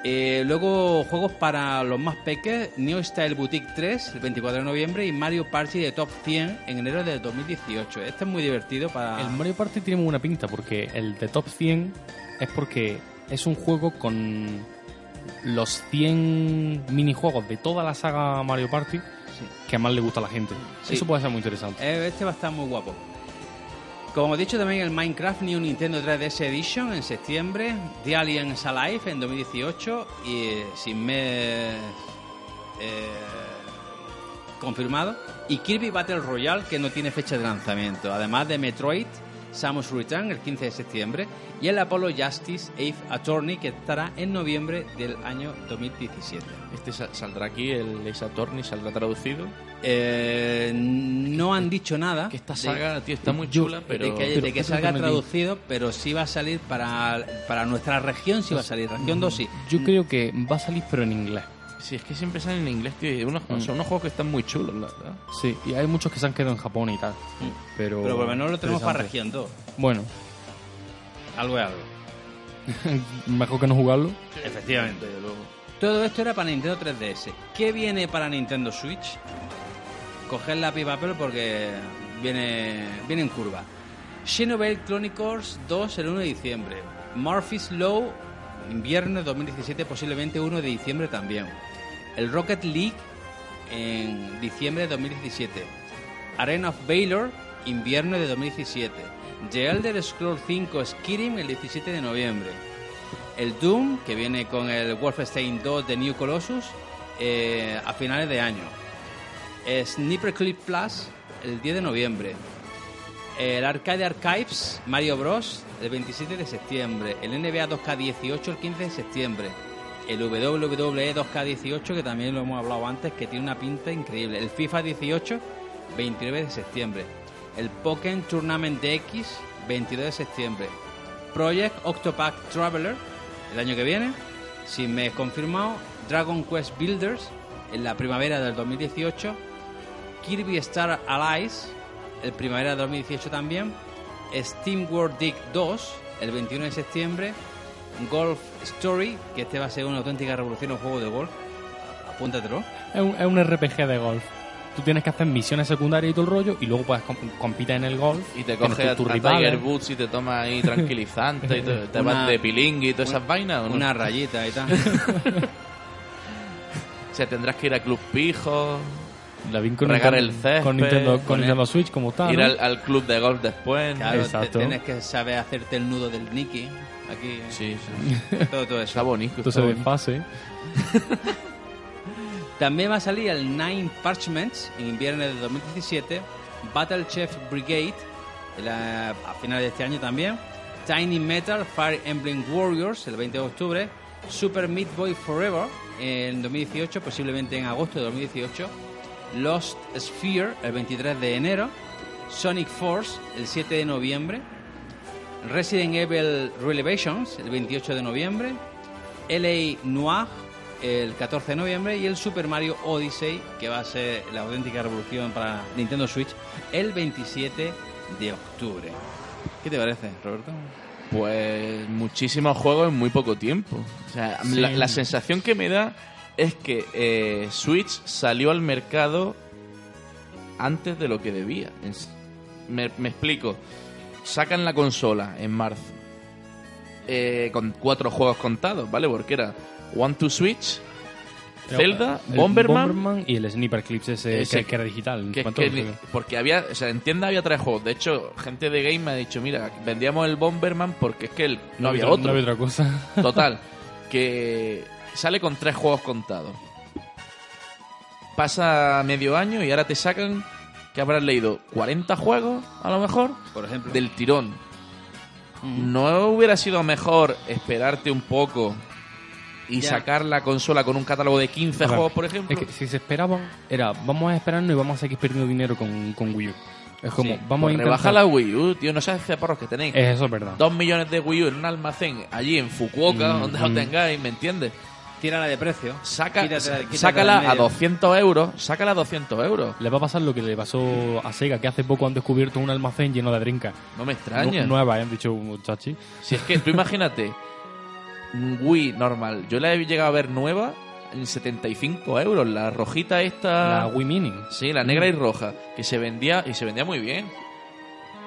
Eh, luego juegos para los más peques, Neo Style Boutique 3 el 24 de noviembre y Mario Party de Top 100 en enero de 2018. Este es muy divertido para... El Mario Party tiene muy buena pinta porque el de Top 100 es porque es un juego con los 100 minijuegos de toda la saga Mario Party que más le gusta a la gente. Sí. Eso puede ser muy interesante. Eh, Este va a estar muy guapo. Como he dicho también el Minecraft New Nintendo 3DS Edition en septiembre, The Aliens Alive en 2018 y eh, sin mes eh, confirmado y Kirby Battle Royale que no tiene fecha de lanzamiento, además de Metroid Samus Return el 15 de septiembre y el Apollo Justice Ace Attorney que estará en noviembre del año 2017. Este sa- saldrá aquí, el Ace Attorney saldrá traducido. Eh, no han dicho nada. Que esta de- saga, tío, está muy yo- chula, pero... de que, de salga traducido, pero sí va a salir para, para nuestra región, sí va a salir. Región 2 sí. Yo creo que va a salir pero en inglés. Sí, es que siempre salen en inglés, tío. y unos- Mm. Son unos juegos que están muy chulos, la verdad. Sí, y hay muchos que se han quedado en Japón y tal. Pero, Pero por lo menos lo tenemos para región 2. Bueno, Algo es algo. <laughs> mejor que no jugarlo. Efectivamente. Todo esto era para Nintendo 3DS. ¿Qué viene para Nintendo Switch? Coger lápiz y papel porque viene, viene en curva. Xenoblade Chronicles 2 el 1 de diciembre. Murphy's Law, invierno de 2017, posiblemente 1 de diciembre también. El Rocket League en diciembre de 2017. Arena of Valor, invierno de 2017. The Elder Scrolls 5 Skyrim el 17 de noviembre. El Doom, que viene con el Wolfenstein 2 de New Colossus, eh, a finales de año. Sniper Clip Plus, el 10 de noviembre. El Arcade Archives, Mario Bros, el 27 de septiembre. El NBA 2K18, el 15 de septiembre. El WWE 2K18, que también lo hemos hablado antes, que tiene una pinta increíble. El FIFA 18, 29 de septiembre. El Pokémon Tournament DX, 22 de septiembre. Project Octopath Traveler, el año que viene, sin mes confirmado. Dragon Quest Builders, en la primavera del 2018. Kirby Star Allies, el primavera del 2018 también. Steam World Dig 2, el 21 de septiembre. Golf Story, que este va a ser una auténtica revolución en un juego de golf. Apúntatelo. Es un, es un RPG de golf. Tú tienes que hacer misiones secundarias y todo el rollo y luego puedes com- compitir en el golf. Y te coges a, tus a. Tiger Woods y te tomas ahí <laughs> tranquilizante y te, te Una- vas de pilingui y todas esas vainas. ¿o no? Una rayita y tal. <laughs> O sea, tendrás que ir a Club Pijo, La vi con regar Nintendo- el césped, con Nintendo, con poner- Nintendo Switch como tal. ir ¿no? al, al club de golf después. Claro, te- Exacto. tienes que saber hacerte el nudo del Nicky. Aquí. Sí, sí. <laughs> Todo, todo Está eso. bonito. Está bonito. fase. <laughs> También va a salir el Nine Parchments en invierno de 2017. Battle Chef Brigade la- a finales de este año también. Tiny Metal Fire Emblem Warriors el 20 de octubre. Super Meat Boy Forever en 2018, posiblemente en agosto de 2018. Lost Sphere el 23 de enero. Sonic Force el 7 de noviembre. Resident Evil Revelations el 28 de noviembre. LA Noir el 14 de noviembre y el Super Mario Odyssey, que va a ser la auténtica revolución para Nintendo Switch, el 27 de octubre. ¿Qué te parece, Roberto? Pues muchísimos juegos en muy poco tiempo. O sea, Sí. la, la sensación que me da es que eh, Switch salió al mercado antes de lo que debía. Me explico. Sacan la consola en marzo eh, con cuatro juegos contados, ¿vale? Porque era One to Switch, Zelda, El Bomberman, y el Sniper Clips ese, Ese que, que era digital. que que porque había, o sea, en tienda había tres juegos. De hecho, gente de Game me ha dicho, mira, vendíamos el Bomberman porque es que el- no, había otro. No había otra cosa. <laughs> Total, que sale con tres juegos contados. Pasa medio año y ahora te sacan que habrás leído 40 juegos, a lo mejor, Por ejemplo. del tirón. ¿No hubiera sido mejor esperarte un poco y Ya. sacar la consola con un catálogo de 15 A ver, juegos, por ejemplo? Es que si se esperaban, era vamos a esperarnos y vamos a seguir perdiendo dinero con, con Wii U. Es como, Sí, vamos pues a intentar... rebaja la Wii U, tío, no sabes qué porros que tenéis. Es eso, es verdad. Dos millones de Wii U en un almacén allí en Fukuoka, Mm, donde lo mm. tengáis, ¿me entiendes? Tírala de precio. Saca, Quítatela- quítatela sácala a medio. 200 euros. Sácala a 200 euros. Le va a pasar lo que le pasó a Sega, que hace poco han descubierto un almacén lleno de drinkas. No me extraña. Nu- Nuevas, ¿eh? han dicho muchachi. Si es que tú imagínate, un Wii normal, yo la he llegado a ver nueva en 75 euros. La rojita esta. La Wii Mini. Sí, la negra y roja. Que se vendía y se vendía muy bien.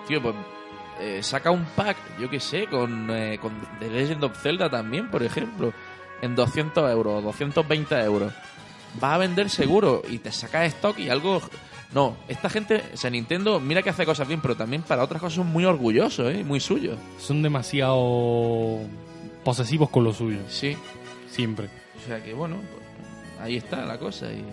Tío, pues eh, saca un pack, yo qué sé, con, eh, con The Legend of Zelda también, por ejemplo, en 200 euros, 220 euros. Vas a vender seguro y te sacas stock y algo. No, esta gente, o sea, Nintendo, mira que hace cosas bien, pero también para otras cosas son muy orgullosos, ¿eh? Muy suyos. Son demasiado posesivos con lo suyo. Sí. Siempre. O sea que bueno, pues, ahí está la cosa. Y,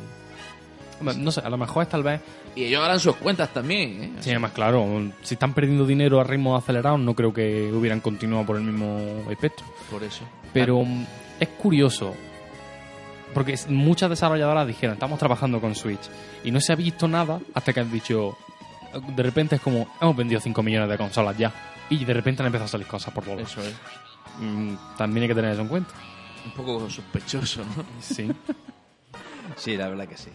Hombre, No sé, a lo mejor es tal vez. y ellos harán sus cuentas también, ¿eh? Sí, además, claro, si están perdiendo dinero a ritmo acelerado, no creo que hubieran continuado por el mismo espectro. Por eso. Pero es curioso, porque muchas desarrolladoras dijeron, estamos trabajando con Switch, y no se ha visto nada hasta que han dicho, de repente es como, hemos vendido 5 millones de consolas ya, y de repente han empezado a salir cosas por todos lados. Eso es. Mm, También hay que tener eso en cuenta. Un poco sospechoso, ¿no? Sí. <laughs> Sí, la verdad que sí.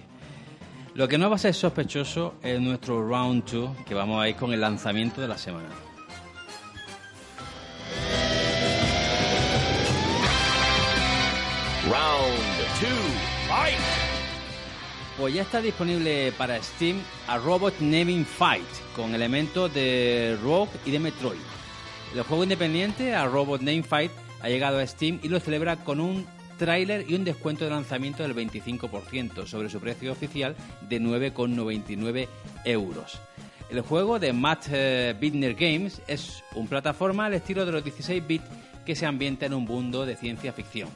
Lo que no va a ser sospechoso es nuestro round 2, que vamos a ir con el lanzamiento de la semana. Round two, fight! Pues ya está disponible para Steam a Robot Naming Fight, con elementos de Rogue y de Metroid. El juego independiente a Robot Name Fight ha llegado a Steam y lo celebra con un tráiler y un descuento de lanzamiento del 25% sobre su precio oficial de 9,99 euros. El juego de Matt eh, Bittner Games es un plataforma al estilo de los 16 bits que se ambienta en un mundo de ciencia ficción.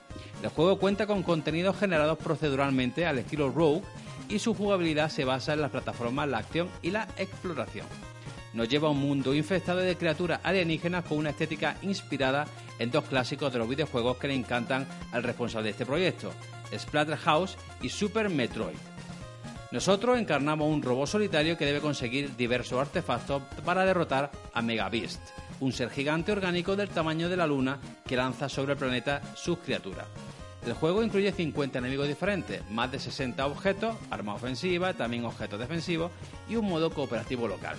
El juego cuenta con contenidos generados proceduralmente al estilo Rogue y su jugabilidad se basa en las plataformas, la acción y la exploración. Nos lleva a un mundo infestado de criaturas alienígenas con una estética inspirada en dos clásicos de los videojuegos que le encantan al responsable de este proyecto, Splatterhouse y Super Metroid. Nosotros encarnamos un robot solitario que debe conseguir diversos artefactos para derrotar a Megabeast, un ser gigante orgánico del tamaño de la luna que lanza sobre el planeta sus criaturas. El juego incluye 50 enemigos diferentes, más de 60 objetos, arma ofensiva, también objetos defensivos y un modo cooperativo local.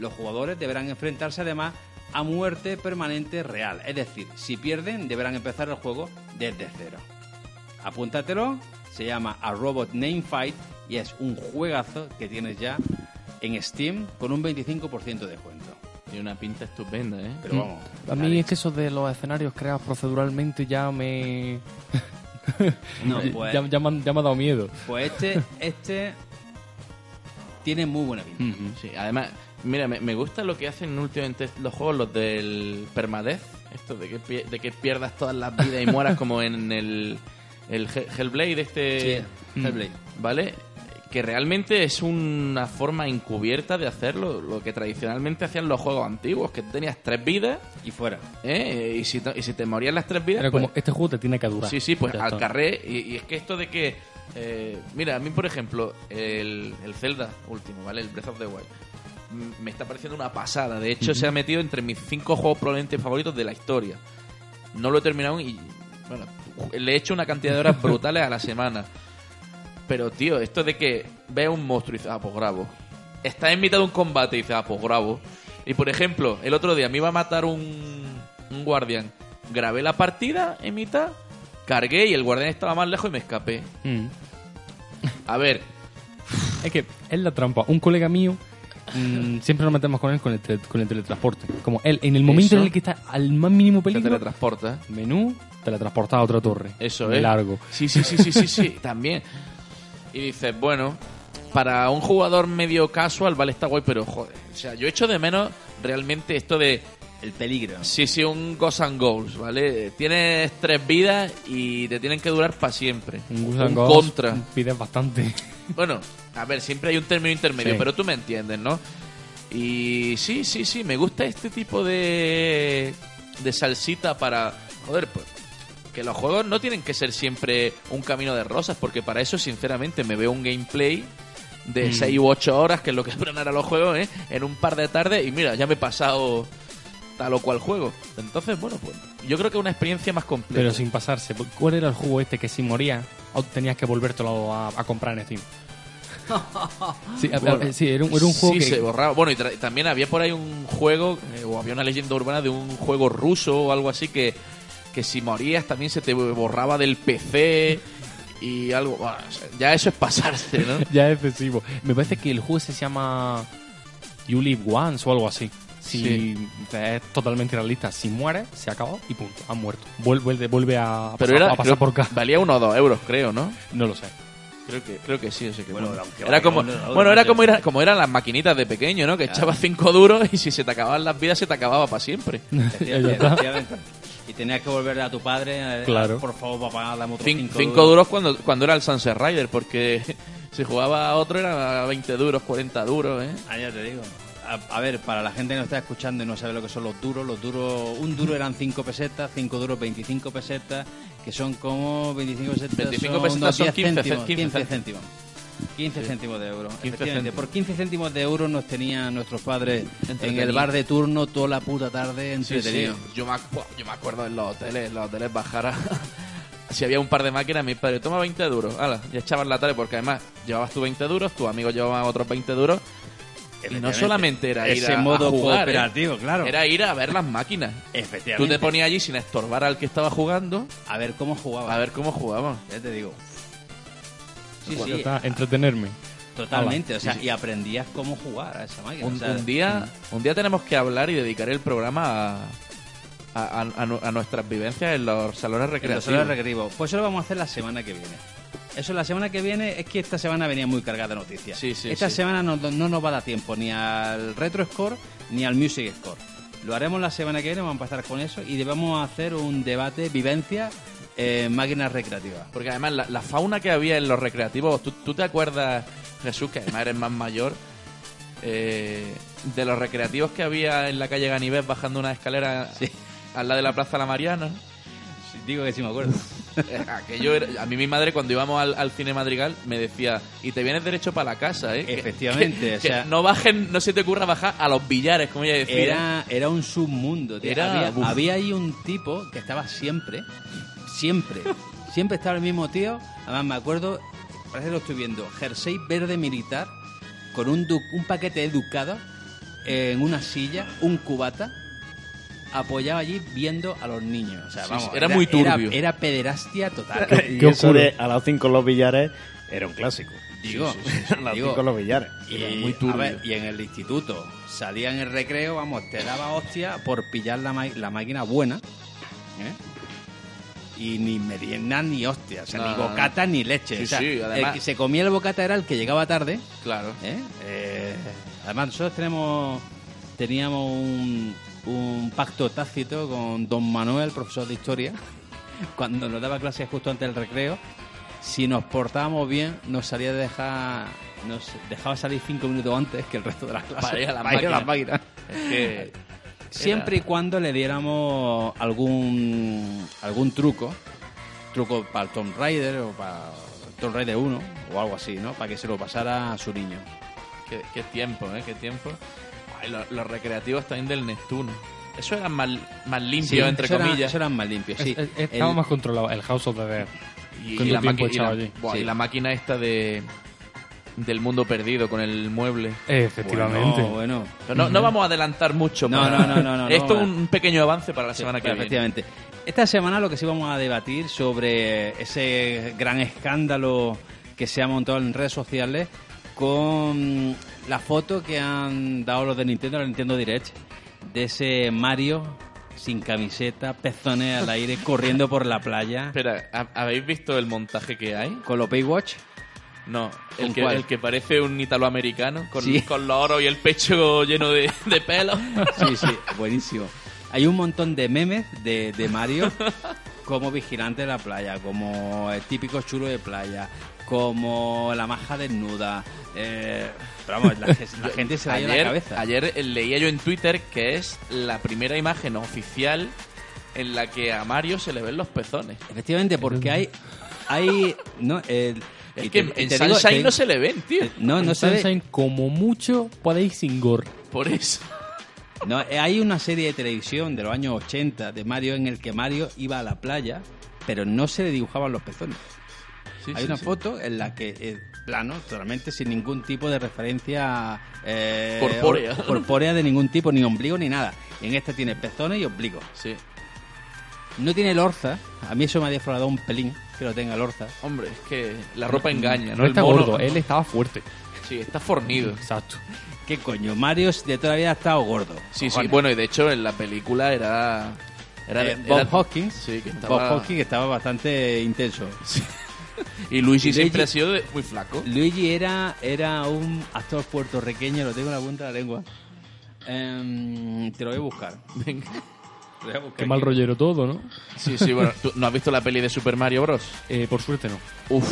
Los jugadores deberán enfrentarse además a muerte permanente real, es decir, si pierden deberán empezar el juego desde cero. Apúntatelo, se llama A Robot Name Fight y es un juegazo que tienes ya en Steam con un 25% de descuento. Tiene una pinta estupenda, ¿eh? Pero vamos, A mí es que eso de los escenarios creados proceduralmente ya me... No, <laughs> pues- ya, ya me han, ya me ha dado miedo. Pues este, este tiene muy buena pinta. Sí, además, mira, me, me gusta lo que hacen últimamente los juegos, los del permadez, esto de que, de que pierdas todas las vidas y mueras como en el, el He- Hellblade este... Sí, Hellblade. ¿Vale? Que realmente es una forma encubierta de hacerlo, lo que tradicionalmente hacían los juegos antiguos, que tú tenías tres vidas y fuera. ¿eh? Y si, te- y si te morían las tres vidas... Pues- como, este juego te tiene que durar. Sí, sí, pues al carré. Y, y es que esto de que. eh, mira, a mí, por ejemplo, el, el Zelda último, ¿vale? El Breath of the Wild. Me está pareciendo una pasada. De hecho, se ha metido entre mis cinco juegos probablemente favoritos de la historia. No lo he terminado y. Bueno, le he hecho una cantidad de horas <laughs> brutales a la semana. Pero, tío, esto de que ve un monstruo y dices, ah, pues grabo. Estás en mitad de un combate y dices, ah, pues grabo. Y por ejemplo, el otro día me iba a matar un, un guardián. Grabé la partida en mitad, cargué y el guardián estaba más lejos y me escapé. Mm. A ver, <laughs> Es que es la trampa. Un colega mío, mm, siempre nos metemos con él con el, tele- con el teletransporte. Como él, en el momento Eso. en el que está al más mínimo te peligro, teletransporta. menú, teletransporta a otra torre. Eso es. Largo. Sí, sí, sí, sí, sí, sí, <laughs> también. Y dices, bueno, para un jugador medio casual, vale, está guay, pero joder. O sea, yo echo de menos realmente esto de. El peligro. Sí, sí, un Ghost and Goals, ¿vale? Tienes tres vidas y te tienen que durar para siempre. Un, Ghost and Ghosts contra. Pides bastante. Bueno, a ver, siempre hay un término intermedio, Sí. pero tú me entiendes, ¿no? Y sí, sí, sí, me gusta este tipo de, de salsita para... Joder, pues que los juegos no tienen que ser siempre un camino de rosas, porque para eso, sinceramente, me veo un gameplay de Mm. 6 u 8 horas, que es lo que <laughs> duran ahora los juegos, ¿eh? En un par de tardes, y mira, ya me he pasado tal o cual juego. Entonces, bueno, pues yo creo que es una experiencia más completa. Pero sin pasarse. ¿Cuál era el juego este que si moría o tenías que volvértelo a, a comprar en Steam? <laughs> Sí, a- Bueno, a- sí, era un, era un juego sí, que... se borraba. Bueno, y tra- también había por ahí un juego, eh, o había una leyenda urbana de un juego ruso o algo así que, que si morías también se te borraba del PC y algo. bueno, ya eso es pasarse, ¿no? <laughs> ya es excesivo. Me parece que el juego se llama You Live Once o algo así. Si Sí. es totalmente realista. Si muere, se acabó y punto. Han muerto. Vuelve, vuelve, a, Pero pasar, era, a pasar creo- por casa. valía uno o dos euros, creo, ¿no? No lo sé. Creo que, creo que sí, o sea que Bueno, Era como, bueno, era como, era, como eran las maquinitas de pequeño, ¿no? Que echabas cinco duros y si se te acababan las vidas se te acababa para siempre. <laughs> Y tenías que volver a tu padre, Claro. por favor, papá, dame otros Cin- cinco, cinco duros cuando, cuando era el Sunset Rider, porque <laughs> si jugaba a otro era 20 duros, 40 duros, ¿eh? Ah, ya te digo. A, a ver, para la gente que nos está escuchando y no sabe lo que son los duros, los duros, un duro eran 5 pesetas, 5 duros 25 pesetas, que son como 25 pesetas. 25 son pesetas son 10 15 céntimos, 15 15 céntimos. 15 Sí. céntimos de euro. 15 efectivamente. céntimos. Por 15 céntimos de euro nos tenían nuestros padres en el bar de turno toda la puta tarde Sí, sí. entretenido. Yo, me, yo me acuerdo en los hoteles, en los hoteles bajar a- <laughs> Si había un par de máquinas, mi padre, toma 20 duros. Ala, y echaban la tarde, porque además llevabas tú 20 duros, tus amigos llevaban otros 20 duros. Y no solamente era ir Ese a, a modo jugar, ¿eh? cooperativo, claro. Era ir a ver las máquinas. Efectivamente. Tú te ponías allí sin estorbar al que estaba jugando. A ver cómo jugaba. A ver cómo jugaban. Ya te digo. Sí, sí. está, entretenerme. Totalmente, Ala. o sea, Sí, sí. y aprendías cómo jugar a esa máquina. Un, o sea, un día, un día tenemos que hablar y dedicar el programa a, a, a- a nu- a nuestras vivencias en los salones en los recreativos. salones recreativos. Pues eso lo vamos a hacer la semana que viene. Eso la semana que viene es que esta semana venía muy cargada de noticias. Sí, sí, esta sí. semana no, no nos va a dar tiempo ni al Retro Score ni al Music Score. Lo haremos la semana que viene, vamos a empezar con eso y debemos hacer un debate, vivencia, en máquinas recreativas. Porque además la, la fauna que había en los recreativos, ¿tú, tú te acuerdas, Jesús, que además eres más mayor, eh, de los recreativos que había en la calle Ganivet bajando una escalera al lado de la Plaza La Mariana? digo que sí me acuerdo. <laughs> Eh, Aquello era- a mí mi madre cuando íbamos al, al cine madrigal me decía, y te vienes derecho para la casa, ¿eh? Efectivamente, que- o sea- que no bajen, no se te ocurra bajar a los billares, como ella decía. Era, era un submundo. tío. Era- había, había ahí un tipo que estaba siempre, siempre, siempre estaba el mismo tío. Además, me acuerdo, parece que lo estoy viendo, jersey verde militar con un, du- un paquete educado en una silla, un cubata, apoyado allí viendo a los niños. O sea, Sí, vamos, sí, era muy turbio. Era, era pederastia total. eso de a las 5 los billares era un clásico. Digo, <laughs> a las digo, 5 los billares. Y, Era muy a turbio. ver, y en el instituto salía en el recreo, vamos, te daba hostia por pillar la, ma- la máquina buena. ¿eh? Y ni merienda ni hostia, o sea, No, ni no. bocata ni leche. Sí, o sea, sí, además- el que se comía el bocata era el que llegaba tarde. Claro. ¿eh? Eh, además, nosotros tenemos, teníamos un, un pacto tácito con don Manuel, profesor de historia, <laughs> cuando nos daba clases justo antes del recreo. Si nos portábamos bien, nos salía de dejar, nos dejaba salir cinco minutos antes que el resto de las clases. Para ir a las <laughs> máquinas. máquinas. Es que Siempre y cuando le diéramos algún algún truco, truco para el Tomb Raider o para el Tomb Raider 1 o algo así, ¿no? Para que se lo pasara a su niño. Qué, qué tiempo, ¿eh? Qué tiempo. Ay, lo- los, recreativos también del Neptuno. Eso era más, más limpio, Sí, entre eso era- comillas. eso eran más limpios, sí. Es- es- estaba El- más controlado. El House of the Dead. Y, ¿Cuánto y la, y echaba la- allí? buah, y Sí. la máquina esta de del mundo perdido con el mueble. Efectivamente. Bueno, bueno. Pero no, no vamos a adelantar mucho. No, para- no, no, no, no, <laughs> Esto no, es un pequeño avance para la semana que viene. Efectivamente. Esta semana lo que sí vamos a debatir sobre ese gran escándalo que se ha montado en redes sociales con la foto que han dado los de Nintendo, la Nintendo Direct, de ese Mario sin camiseta, pezones al aire, corriendo por la playa. Espera, ¿ha- ¿habéis visto el montaje que hay? ¿Con los Paywatch? No, ¿Con el que, cuál? el que parece un italoamericano, con, Sí. con los oros y el pecho lleno de, de pelo. Sí, sí, buenísimo. Hay un montón de memes de, de Mario como vigilante de la playa, como el típico chulo de playa, como la maja desnuda. eh, pero vamos, la, <laughs> la gente se lleva ayer, la cabeza. Ayer leía yo en Twitter que es la primera imagen oficial en la que a Mario se le ven los pezones. Efectivamente, porque hay. hay no, el- Es y que te- en te digo- Sunshine te- no se le ven, tío. No, no En se ve. Como mucho, podéis sin gore. Por eso. <laughs> No, eh, hay una serie de televisión de los años 80 de Mario en el que Mario iba a la playa, pero no se le dibujaban los pezones. Sí, hay sí, una sí. foto en la que, eh, plano, totalmente sin ningún tipo de referencia eh, Corpórea. or- corpórea de ningún tipo, ni ombligo ni nada. En esta tiene pezones y ombligo. Sí. No tiene lorza. A mí eso me ha defraudado un pelín que lo tenga lorza. Hombre, es que la ropa engaña, ¿no? No El está mono- gordo, él estaba fuerte. Sí, está fornido. Exacto. ¿Qué coño? Mario de toda la vida ha estado gordo. Sí, sí, bueno, y de hecho en la película era... era, Eh, Bob era- Hawkins. Sí, que Bob estaba... Hawkins estaba bastante intenso. Y Luigi Luigi- siempre ha sido de- muy flaco. Luigi era, era un actor puertorriqueño, lo tengo en la punta de la lengua. Em, te lo voy a buscar. Venga. Qué mal rollero todo, ¿no? Sí, sí, bueno, ¿tú no has visto la peli de Super Mario Bros? Eh, por suerte no. Uf.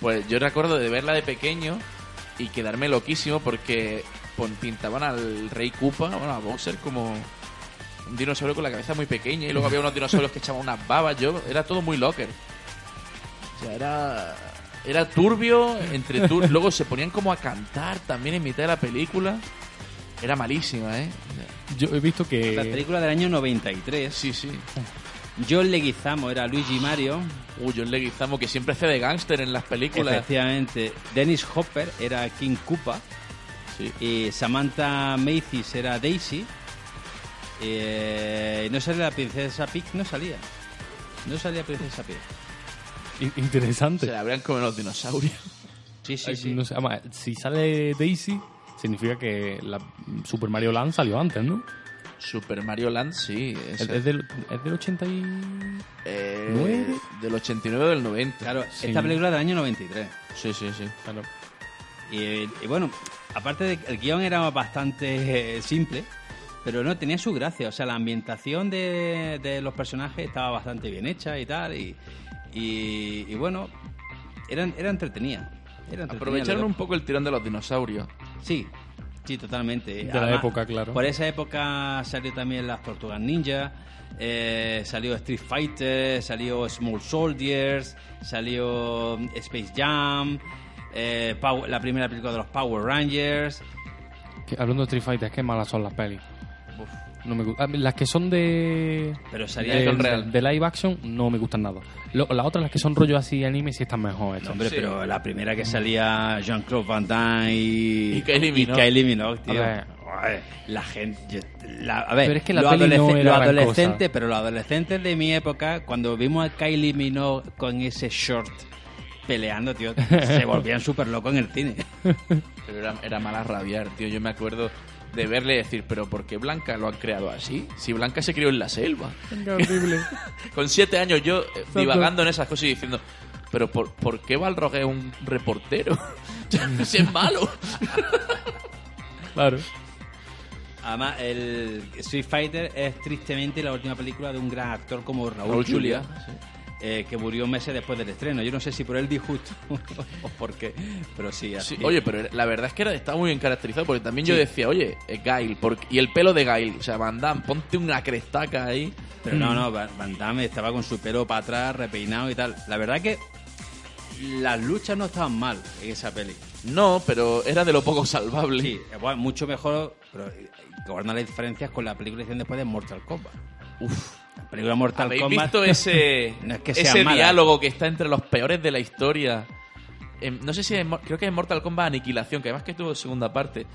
Pues yo recuerdo de verla de pequeño y quedarme loquísimo porque pintaban al Rey Koopa, bueno, a Bowser como un dinosaurio con la cabeza muy pequeña y luego había unos dinosaurios que echaban unas babas. Yo era todo muy locker. O sea, era era turbio entre tur luego se ponían como a cantar también en mitad de la película. Era malísima, ¿eh? Yo he visto La que. película del año 93. Sí, sí. John Leguizamo era Luigi Mario. Uy, John Leguizamo que siempre hace de gángster en las películas. Efectivamente. Dennis Hopper era King Koopa. Sí. Y Samantha Mathis era Daisy. Eh, no salía la princesa Peach, no salía. No salía princesa Peach. in- Interesante. Se la habrían comido los dinosaurios. Sí, sí, Ay, sí. no sé, además, si sale Daisy, significa que la Super Mario Land salió antes, ¿no? Super Mario Land, sí. Es, Es, es del, es del 80 y... eh, ¿Nueve? del 89 o del 90. Claro, Sí. esta película del año 93. Sí, sí, sí. Claro. Y, y bueno, aparte de que el guion era bastante eh, simple, pero no, tenía su gracia. O sea, la ambientación de, de los personajes estaba bastante bien hecha y tal. Y, y, y bueno, era, era entretenida. Era. Aprovecharon un poco el tirón de los dinosaurios. Sí, sí, totalmente. De la época, claro. Por esa época salió también las Tortugas Ninja, eh, salió Street Fighter, salió Small Soldiers, salió Space Jam, eh, la primera película de los Power Rangers. Que, hablando de Street Fighter, qué malas son las pelis. No me las que son de... Pero salía de, real. live action no me gustan nada. Lo- las otras, las que son rollo así anime, sí están mejor hechas. Hombre, Sí. pero la primera que salía Jean-Claude Van Damme y, Y Kylie Minogue. Kylie Minogue, tío. A ver. Joder, La gente. la- a ver, Pero es que la los, peli no adolesc- era los gran adolescentes, cosa. pero los adolescentes de mi época, cuando vimos a Kylie Minogue con ese short peleando, tío, <laughs> se volvían súper locos en el cine. Pero era, era mala rabiar, tío. Yo me acuerdo de verle y decir, pero ¿por qué Blanca lo han creado así? Si Blanca se crió en la selva. Qué horrible. <laughs> Con siete años yo eh, divagando en esas cosas y diciendo, pero ¿por, por qué Balrog es un reportero? <laughs> si es <laughs> malo. claro. Además, el Street Fighter es tristemente la última película de un gran actor como Raúl, Raúl Julia, Julia, sí. Eh, que murió meses después del estreno. Yo no sé si por el disgusto <laughs> o por qué, pero sí. Sí, así. oye, pero la verdad es que estaba muy bien caracterizado porque también yo Sí. decía, oye, es Gail, porque, y el pelo de Gail, o sea, Van Damme, ponte una crestaca ahí. Pero no, <clears throat> no, Van Damme estaba con su pelo para atrás, repeinado y tal. La verdad que las luchas no estaban mal en esa peli. No, pero era de lo poco salvable. Sí, eh, bueno, mucho mejor, pero eh, que guardan las diferencias con la película que hicieron después de Mortal Kombat. Uf. La película Mortal ¿Habéis Kombat... visto ese, <laughs> No es que sea ese mala. diálogo que está entre los peores de la historia? Em, no sé si es, creo que es Mortal Kombat Aniquilación, que además que tuvo segunda parte.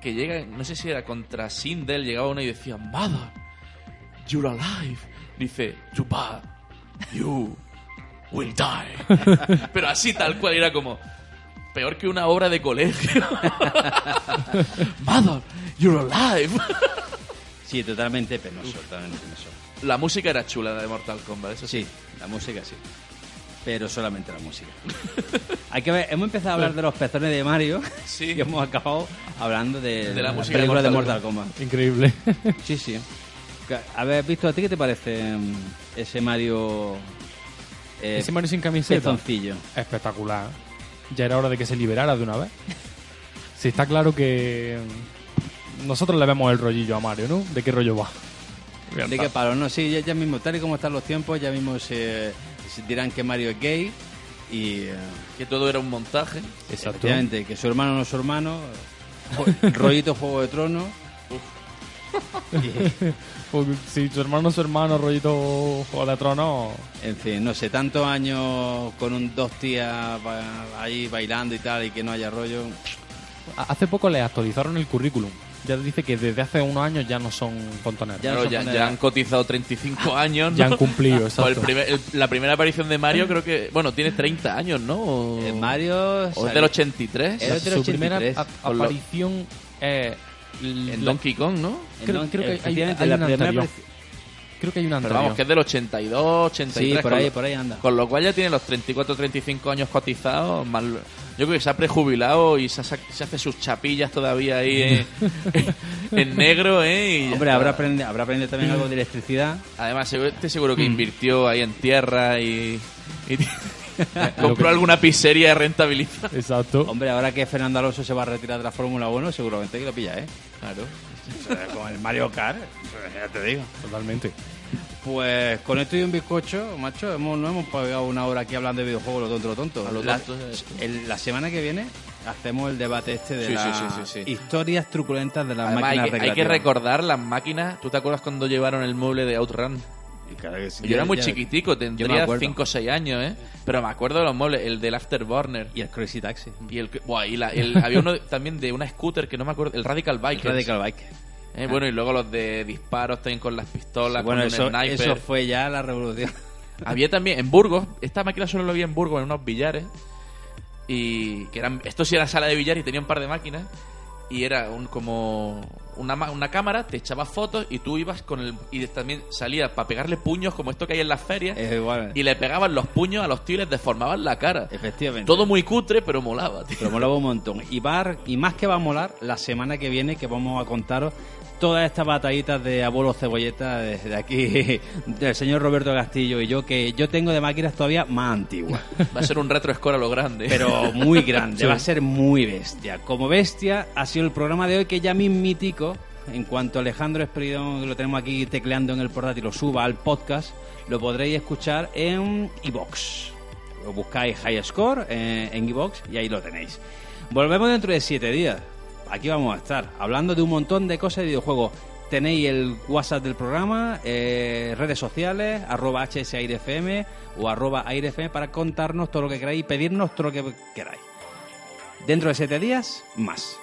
Que llega, no sé si era contra Sindel, llegaba uno y decía, Mother, you're alive. Dice, too bad, you will die. <laughs> Pero así tal cual, era como, peor que una obra de colegio. <laughs> Mother, you're alive. Sí, totalmente penoso, totalmente penoso. La música era chula, la de Mortal Kombat, eso sí. Sí, la música sí. Pero solamente la música. <laughs> Hay que ver, hemos empezado a hablar de los pezones de Mario <laughs> Sí. y hemos acabado hablando de, De la música de película de Mortal Mortal Kombat. Increíble. <laughs> Sí, sí. A ver, visto a ti qué te parece mm, ese Mario eh, Ese Mario sin camiseta. pezoncillo? Espectacular. Ya era hora de que se liberara de una vez. Sí, está claro que mm, nosotros le vemos el rollillo a Mario, ¿no? ¿De qué rollo va? ¿De está. qué palo? No, sí, ya, ya mismo, tal y como están los tiempos, ya mismo se, se dirán que Mario es gay y eh, Que todo era un montaje. Exacto. efectivamente que su hermano no es su hermano, <laughs> rollito Juego de Tronos. <laughs> Porque si tu hermano es su hermano, rollito Juego de Tronos. En fin, no sé, tantos años con un, dos tías ahí bailando y tal y que no haya rollo. Hace poco le actualizaron el currículum. Ya dice que desde hace unos años ya no son pontoneros. Claro, ya, ya han cotizado 35 años. ¿no? Ya han cumplido, O el exacto. primer- el- la primera aparición de Mario creo que... Bueno, tiene 30 años, ¿no? O, Eh, Mario... o es del 83. Es del Su primera 83. a- Con lo- aparición eh, En Donkey Kong, ¿no? Creo, creo que hay, hay la una primera anterior. aparición- Creo que hay una Pero anterior. vamos, que es del 82, 83. Sí, por ahí, lo- por ahí anda. Con lo cual ya tiene los 34, 35 años cotizados. Más, yo creo que se ha prejubilado y se, se hace sus chapillas todavía ahí en <laughs> negro, ¿eh? Y Hombre, habrá aprendido, habrá aprendido también algo de electricidad. Además, estoy seguro Mm. que invirtió ahí en tierra y... y <laughs> <laughs> compró alguna pizzería de rentabilidad. Exacto. Hombre, ahora que Fernando Alonso se va a retirar de la Fórmula 1, seguramente que lo pilla, ¿eh? Claro. Con el Mario Kart, ya te digo. Totalmente. Pues con esto y un bizcocho, macho, hemos, no hemos pagado una hora aquí hablando de videojuegos, lo tonto, lo tonto. A lo la, tonto, esto. el- la semana que viene hacemos el debate este de Sí, las sí, sí, sí. historias truculentas de las Además, hay máquinas que, hay que recordar las máquinas. ¿Tú te acuerdas cuando llevaron el mueble de Outrun? Claro sí, Yo era muy ya- chiquitico, tendría acuerdo. 5 o 6 años, ¿eh? Pero me acuerdo de los muebles, el del Afterburner. Y el Crazy Taxi. Y el, buah, y la- el- había uno también de una scooter que no me acuerdo, el Radical Bike. Radical Bike. Eh, bueno, y luego los de disparos también con las pistolas, bueno, con un eso, sniper. eso fue ya la revolución. <laughs> Había también en Burgos, esta máquina solo lo vi en Burgos, en unos billares. Y que eran, esto sí era sala de billar y tenía un par de máquinas. Y era un como una, ma- una cámara, te echaba fotos y tú ibas con el. Y también salías para pegarle puños como esto que hay en las ferias. Es igual. Y le pegaban los puños a los tíos y les deformaban la cara. Efectivamente. Todo muy cutre, pero molaba, tío. Pero molaba un montón. Y, va, y más que va a molar, la semana que viene que vamos a contaros todas estas batallitas de abuelo cebolleta desde aquí, <laughs> del señor Roberto Castillo y yo, que yo tengo de máquinas todavía más antiguas. Va a ser un retro score a lo grande. Pero muy grande, <laughs> Sí. va a ser muy bestia. Como bestia ha sido el programa de hoy que ya mítico en cuanto Alejandro Esperidón, que lo tenemos aquí tecleando en el portátil, lo suba al podcast, lo podréis escuchar en iBox. Lo buscáis High Score eh, en iBox y ahí lo tenéis. Volvemos dentro de siete días aquí vamos a estar, hablando de un montón de cosas de videojuegos. Tenéis el WhatsApp del programa, eh, redes sociales, arroba hsairefm o arroba airefm para contarnos todo lo que queráis y pedirnos todo lo que queráis. Dentro de siete días, más.